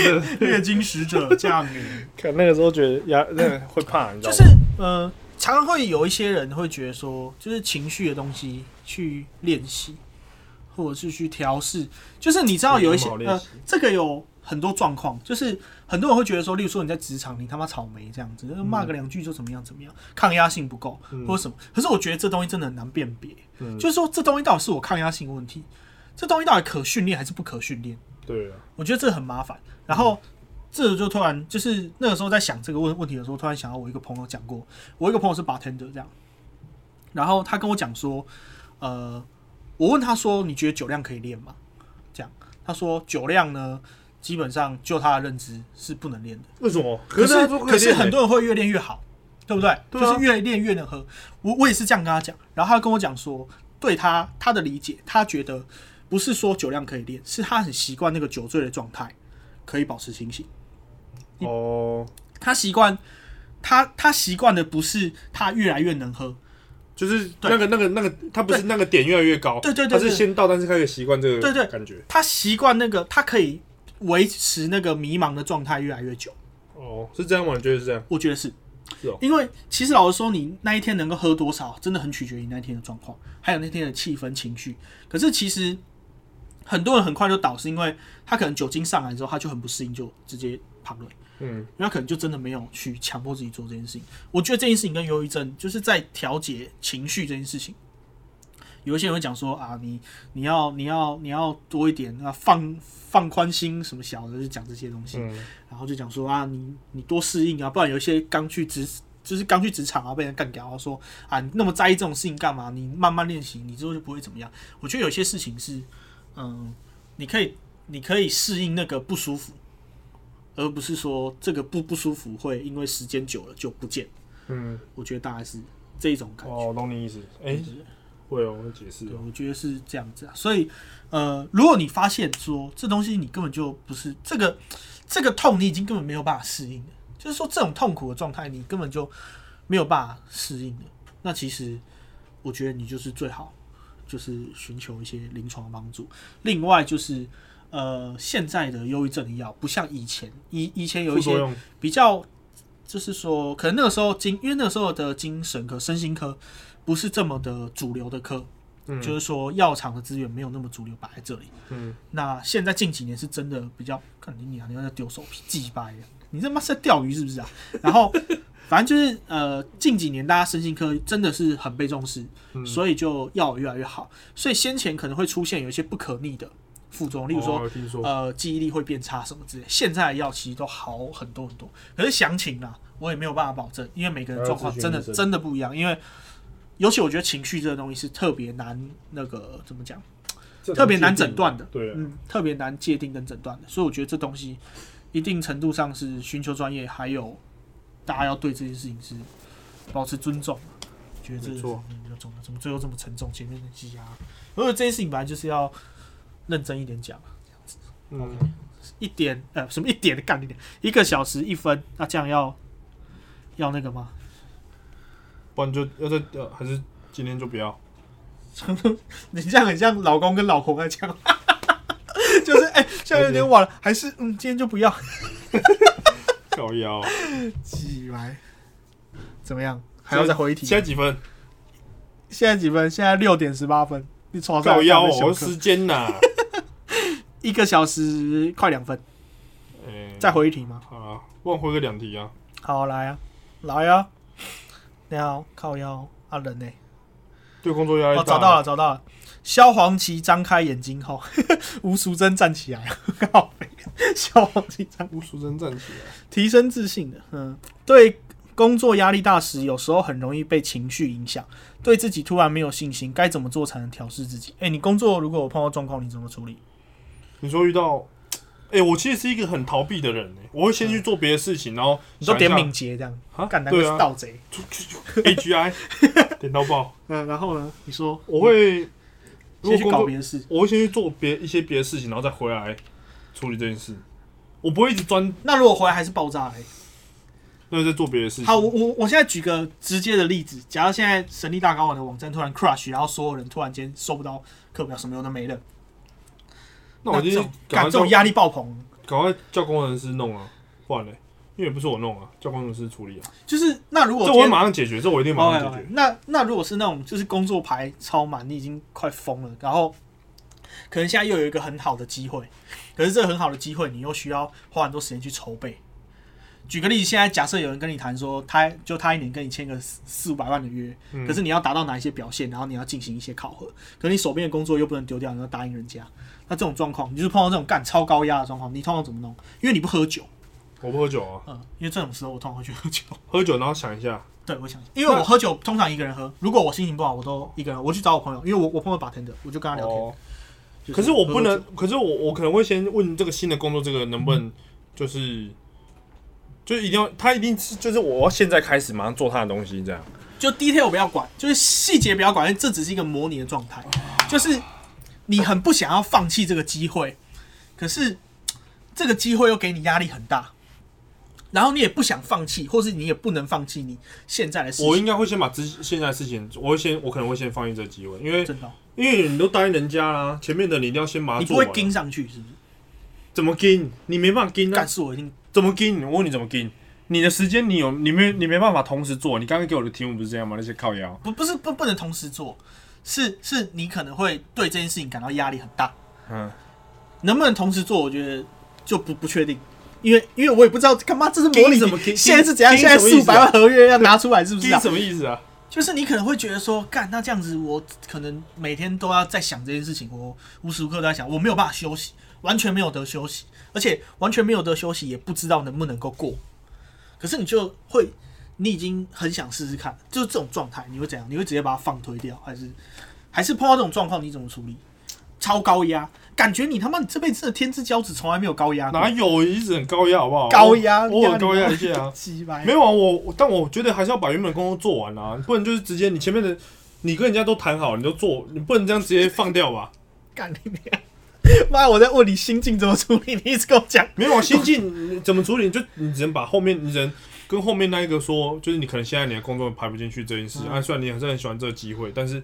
月经使者 降临。可那个时候觉得压，那个会怕，你知道吗？就是呃，常常会有一些人会觉得说，就是情绪的东西去练习，或者是去调试。就是你知道有一些呃这个有很多状况，就是很多人会觉得说，例如说你在职场，你他妈草莓这样子，骂个两句就怎么样怎么样，抗压性不够嗯或者什么。可是我觉得这东西真的很难辨别，嗯就是说这东西到底是我抗压性问题，这东西到底可训练还是不可训练？对啊，我觉得这很麻烦。然后这个就突然就是那个时候在想这个问问题的时候，突然想到我一个朋友讲过，我一个朋友是 bartender 这样，然后他跟我讲说，呃，我问他说你觉得酒量可以练吗？这样，他说酒量呢，基本上就他的认知是不能练的。为什么？可是可是很多人会越练越好，对不对？对啊就是越练越能喝。我我也是这样跟他讲，然后他跟我讲说，对他他的理解，他觉得不是说酒量可以练，是他很习惯那个酒醉的状态，可以保持清醒。哦，他习惯，他他习惯的不是他越来越能喝，就是那个那个那个，他不是那个点越来越高，对对对对他是先到，但是开始习惯这个对对感觉。他习惯那个他可以维持那个迷茫的状态越来越久。哦，是这样吗？你觉得是这样？我觉得是，是哦因为其实老实说，你那一天能够喝多少，真的很取决于那一天的状况，还有那天的气氛情绪。可是其实很多人很快就倒，是因为他可能酒精上来之后，他就很不适应，就直接趴了。嗯因为他可能就真的没有去强迫自己做这件事情。我觉得这件事情跟忧郁症就是在调节情绪这件事情。有一些人会讲说啊，你你要你要你要多一点啊，放放宽心什么小的，就讲这些东西。嗯然后就讲说啊，你你多适应啊，不然有一些刚去职就是刚去职场啊，被人干掉，然后说啊，你那么在意这种事情干嘛？你慢慢练习，你之后就不会怎么样。我觉得有些事情是，嗯，你可以你可以适应那个不舒服，而不是说这个不不舒服会因为时间久了就不见。嗯，我觉得大概是这一种感觉。哦，我懂你意思。哎、会哦，我会解释。我觉得是这样子啊。所以，呃，如果你发现说这东西你根本就不是这个这个痛，你已经根本没有办法适应了，就是说这种痛苦的状态，你根本就没有办法适应了。那其实我觉得你就是最好就是寻求一些临床帮助。另外就是。呃，现在的忧郁症的药不像以前，以以前有一些比较，就是说，可能那个时候精，因为那个时候的精神科、身心科不是这么的主流的科，嗯就是说药厂的资源没有那么主流摆在这里。嗯，那现在近几年是真的比较，看你你啊，你在丢手皮，鸡掰呀！你他妈是在钓鱼是不是啊？然后反正就是呃，近几年大家身心科真的是很被重视，嗯所以就药越来越好。所以先前可能会出现有一些不可逆的副作用，例如说呃记忆力会变差什么之类。现在的药其实都好很多很多，可是详情啊，我也没有办法保证，因为每个人状况真的真的不一样。因为尤其我觉得情绪这个东西是特别难那个怎么讲，特别难诊断的，嗯，特别难界定跟诊断的。所以我觉得这东西一定程度上是寻求专业，还有大家要对这件事情是保持尊重。觉得这个比较重要，怎么最后这么沉重？前面的积压，因为这件事情本来就是要认真一点讲。嗯，一点呃什么一点的干一点，一个小时一分，那这样要要那个吗？不然就要再呃，还是今天就不要。你这样很像老公跟老婆在讲，就是哎、现在有点晚了，还是嗯今天就不要。搞腰，几来怎么样？还要再回一题？现在几分？现在几分？现在六点十八分。你床上搞腰哦，时间呐。一个小时快两分，哎，再回一题吗？好啊，忘回个两题啊。好，来啊，来啊！你好，靠腰啊人呢、对工作压力大。哦，找到了，。找到了。萧煌奇张开眼睛后，吴淑珍站起来了，靠北！萧煌奇张吴淑珍站起来。提升自信的，嗯，对工作压力大时，有时候很容易被情绪影响，对自己突然没有信心，该怎么做才能调试自己？哎、你工作如果有碰到状况，你怎么处理？你说遇到，哎、我其实是一个很逃避的人、欸、我会先去做别的事情，然后你说点敏捷这样，啊干难怪对啊是盗贼。AGI 点到爆，嗯，然后呢？你说我会如先去搞别的事。我会先去做别一些别的事情，然后再回来处理这件事。我不会一直专那如果回来还是爆炸嘞？那在做别的事情。好，我我我现在举个直接的例子，假如现在神力大高玩的网站突然 crash，然后所有人突然间收不到课表，什么有的没了，那我今天这种赶快叫干这种压力爆棚，赶快叫工程师弄啊，不然嘞，因为也不是我弄啊，叫工程师处理啊。就是那如果这我会马上解决，这我一定马上解决。那那如果是那种就是工作排超满，你已经快疯了，然后可能现在又有一个很好的机会，可是这个很好的机会，你又需要花很多时间去筹备。举个例子，现在假设有人跟你谈说，他就他一年跟你签个四四五百万的约，嗯可是你要达到哪一些表现，然后你要进行一些考核，可你手边的工作又不能丢掉，你要答应人家。那这种状况，你就是碰到这种干超高压的状况，你通常怎么弄？因为你不喝酒，我不喝酒啊，嗯，因为这种时候我通常会去喝酒。喝酒然后想一下，对，我想一下，因为我喝酒通常一个人喝，如果我心情不好，我都一个人，我去找我朋友，因为我我朋友把 tender，我就跟他聊天。哦，就可是我不能，可是我我可能会先问这个新的工作，这个能不能就是，就一定要他一定是就是我要现在开始马上做他的东西这样。就 detail 不要管，就是细节不要管，因为这只是一个模拟的状态，就是你很不想要放弃这个机会，可是这个机会又给你压力很大，然后你也不想放弃，或是你也不能放弃你现在的事情。我应该会先把之现在的事情，我会先我可能会先放弃这个机会，因为真的哦、因为你都答应人家啦，前面的你一定要先把它你不。会跟上去，是不是？怎么跟？你没办法跟啊但是我一定怎么跟？我问你怎么跟？你的时间你有你没你没办法同时做。你刚刚给我的题目不是这样吗？那些靠腰。不不是不不能同时做，是是你可能会对这件事情感到压力很大。嗯，能不能同时做，我觉得就不不确定。因为因为我也不知道，干嘛这是模拟盯什么现在是怎样？现在数百万合约要拿出来，是不是啊？什么意思啊？就是你可能会觉得说，干那这样子，我可能每天都要在想这件事情，我无时无刻都在想，我没有办法休息，完全没有得休息，而且完全没有得休息，也不知道能不能够过。可是你就会，你已经很想试试看，就是这种状态，你会怎样？你会直接把它放推掉，还是还是碰到这种状况你怎么处理？超高压，感觉你他妈你这辈子的天之骄子从来没有高压，哪有一直很高压好不好？高压我偶尔高压一下啊。没有啊，我我但我觉得还是要把原本的工作做完啊，不能就是直接你前面的你跟人家都谈好，你就做，你不能这样直接放掉吧？干你娘！妈，我在问你心境怎么处理，你一直跟我讲。没有啊，心境怎么处理？就你只能把后面你只能跟后面那一个说，就是你可能现在你的工作排不进去这件事，嗯啊，虽然你还是很喜欢这个机会，但是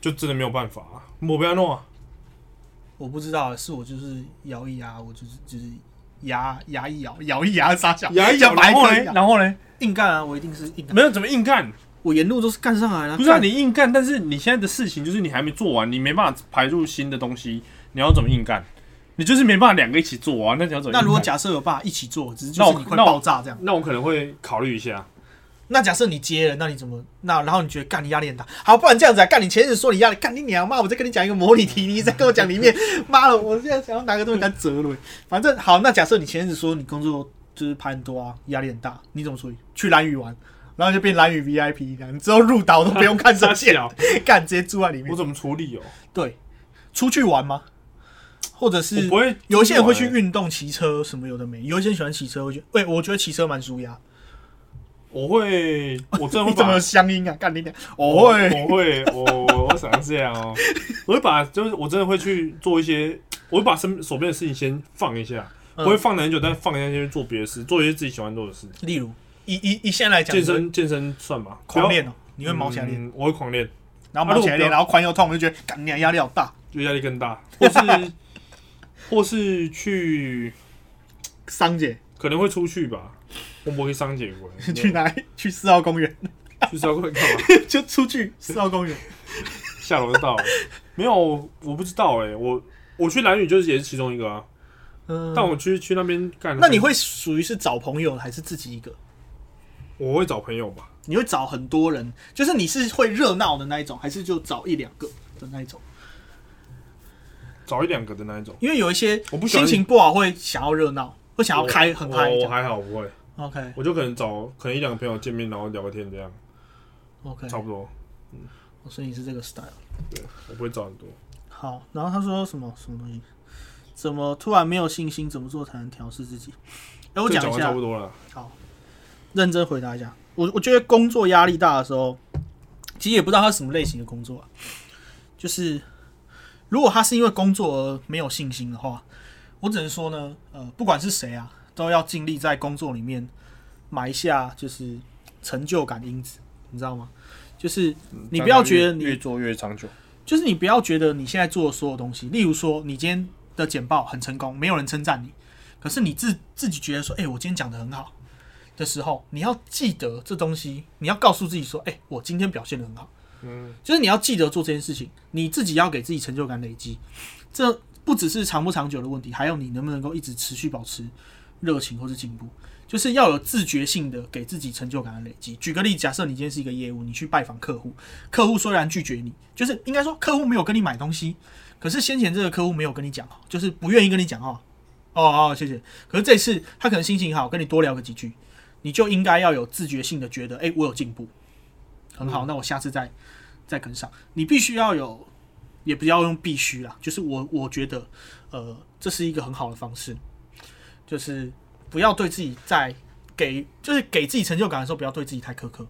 就真的没有办法啊，我不要弄啊。我不知道，是我就是摇一摇，我就是就是牙牙一咬，咬一牙撒小，牙一咬像白然后嘞客一样然后嘞，硬干啊！我一定是硬干，没有怎么硬干，我沿路都是干上来了。不是啊，你硬干，但是你现在的事情就是你还没做完，你没办法排入新的东西，你要怎么硬干？你就是没办法两个一起做啊，那你要怎么？那如果假设有办法一起做，只是就是你会爆炸这样。那我可能会考虑一下。那假设你接了，那你怎么那然后你觉得干你压力很大？好，不然这样子啊，干你前日说你压力，干你娘妈！我再跟你讲一个模拟题，你再跟我讲里面，妈的，我现在想要拿个东西来折了。反正好，那假设你前日说你工作就是拍很多啊，压力很大，你怎么处理？去蓝屿玩，然后就变蓝屿 VIP，这样你之后入岛都不用看上线，了，干直接住在里面我。怎么处理哦？对，出去玩吗？或者是不会，有一些人会去运动、骑车什么有的没，有一些人喜欢骑车，我觉得，喂，我觉得骑车蛮舒压。我会，我真的会 怎么有乡音啊？干你娘！我我会，我会，我 我想这样哦，我会把就是我真的会去做一些，我会把身手边的事情先放一下，嗯。不会放很久，但放一下先去做别的事，做一些自己喜欢做的事。例如以以以现在来讲，健身健身算吧，狂练哦，你你会毛起来练，嗯我会狂练，然后毛起来练，啊如果不要然后髋又痛，我就觉得干你娘压力好大，就压力更大，或是或是去桑姐。可能会出去吧，我不会商姐过来，去哪里？去四号公园，去四号公园干嘛？就出去四号公园。下楼就到了，没有，我不知道哎、我我去蓝屿就是也是其中一个啊，嗯，但我去去那边干，那你会属于是找朋友还是自己一个？我会找朋友吧。你会找很多人，就是你是会热闹的那一种，还是就找一两个的那一种？找一两个的那一种，因为有一些我不心情不好会想要热闹，会想要开很我嗨。我还好，不会，OK 我就可能找可能一两个朋友见面，然后聊个天这样，OK，差不多。嗯所以你是这个 style。对我不会找很多。好，然后他说什么什么东西？怎么突然没有信心？怎么做才能调试自己？哎、我讲一下完差不，多了。好认真回答一下。我我觉得工作压力大的时候，其实也不知道他是什么类型的工作啊。就是如果他是因为工作而没有信心的话，我只能说呢，呃，不管是谁啊，都要尽力在工作里面埋下就是成就感因子，你知道吗？就是你不要觉得你越做越长久。就是你不要觉得你现在做的所有东西，例如说你今天的简报很成功，没有人称赞你，可是你自自己觉得说，哎、我今天讲的很好的时候，你要记得这东西，你要告诉自己说，哎、我今天表现的很好，嗯，就是你要记得做这件事情，你自己要给自己成就感累积，这不只是长不长久的问题，还有你能不能够一直持续保持热情或是进步。就是要有自觉性的给自己成就感的累积。举个例，假设你今天是一个业务，你去拜访客户，客户虽然拒绝你，就是应该说客户没有跟你买东西，可是先前这个客户没有跟你讲好，就是不愿意跟你讲话。哦哦，谢谢。可是这次他可能心情好，跟你多聊个几句，你就应该要有自觉性的觉得，哎、我有进步，很好，那我下次再再跟上。你必须要有，也不要用必须啦，就是我我觉得，呃，这是一个很好的方式，就是不要对自己在给，就是给自己成就感的时候，不要对自己太苛刻，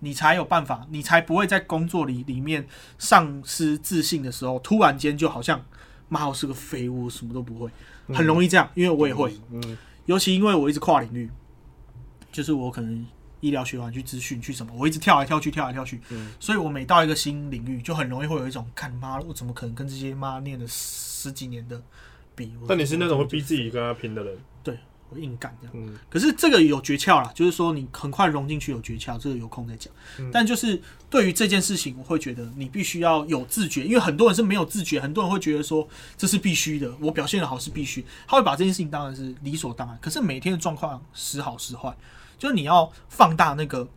你才有办法，你才不会在工作里里面丧失自信的时候，突然间就好像妈我是个废物，什么都不会，很容易这样，因为我也会，嗯，尤其因为我一直跨领域，就是我可能医疗学完去资讯去什么，我一直跳来跳去，跳来跳去，嗯。所以我每到一个新领域，就很容易会有一种看妈，我怎么可能跟这些妈念了十几年的但你是那种会逼自己跟他拼的人，对我硬干这样。嗯可是这个有诀窍啦，就是说你很快融进去有诀窍，这个有空再讲。嗯但就是对于这件事情，我会觉得你必须要有自觉，因为很多人是没有自觉，很多人会觉得说这是必须的，我表现的好是必须，他会把这件事情当然是理所当然。可是每天的状况时好时坏，就是你要放大那个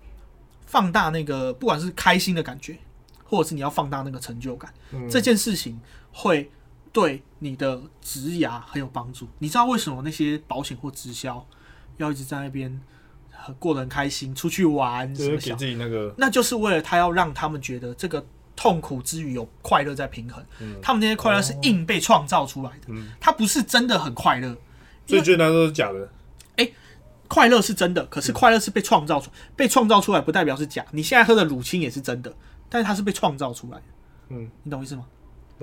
放大那个，不管是开心的感觉，或者是你要放大那个成就感，嗯这件事情会对你的职涯很有帮助。你知道为什么那些保险或直销要一直在那边呃过得很开心，出去玩就是给什么小自己那个那就是为了他要让他们觉得这个痛苦之余有快乐在平衡。嗯他们那些快乐是硬被创造出来的，嗯，他不是真的很快乐。所以觉得那都是假的。快乐是真的，可嗯是快乐是被创造出，被创造出来不代表是假。你现在喝的乳清也是真的，但是它是被创造出来的，嗯，你懂我意思吗？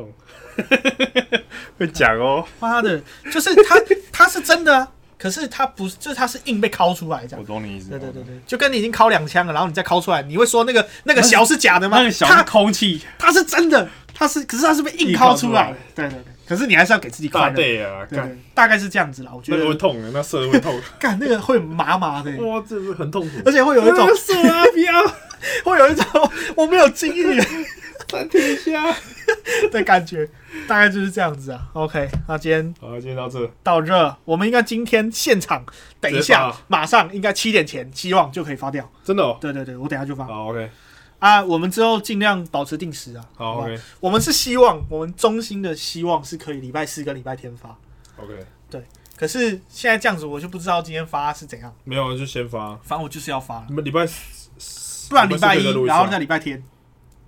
会讲哦，妈的，就是他，他是真的啊，可是他不是，就是他是硬被敲出来这样。我懂你意思对对对对，就跟你已经敲两枪了，然后你再敲出来，你会说那个那个小是假的吗？那个小它是空气它是真的，它是，可是它是被硬敲出来的。对对对，可是你还是要给自己快大乐。对啊，对对，大概是这样子啦。我觉那个会痛的，那射的会痛，干那个会麻麻的，哇，这是很痛苦。而且会有一种射啊，不要会有一种我没有经历 暂停一下。的感觉，大概就是这样子啊。OK，那今天好，今天到这，到这，我们应该今天现场等一下，马上应该七点前，希望就可以发掉。真的哦。对对对，我等下就发好，OK，啊。我们之后尽量保持定时啊。，OK，我们是希望，我们衷心的希望是可以礼拜四跟礼拜天发。OK，对可是现在这样子，我就不知道今天发是怎样。没有就先发。反正我就是要发了，你们礼拜四，不然礼拜一然后再礼拜天，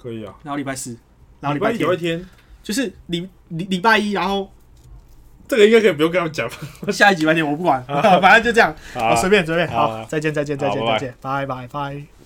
可以啊。然后礼拜四，然后礼礼拜拜天，礼拜天，就是礼礼礼拜一，然后这个应该可以不用跟他们讲。吧。下一集礼拜天我不管，反正就这样，好好随便随便，好好，再见再见再见再见，拜拜拜。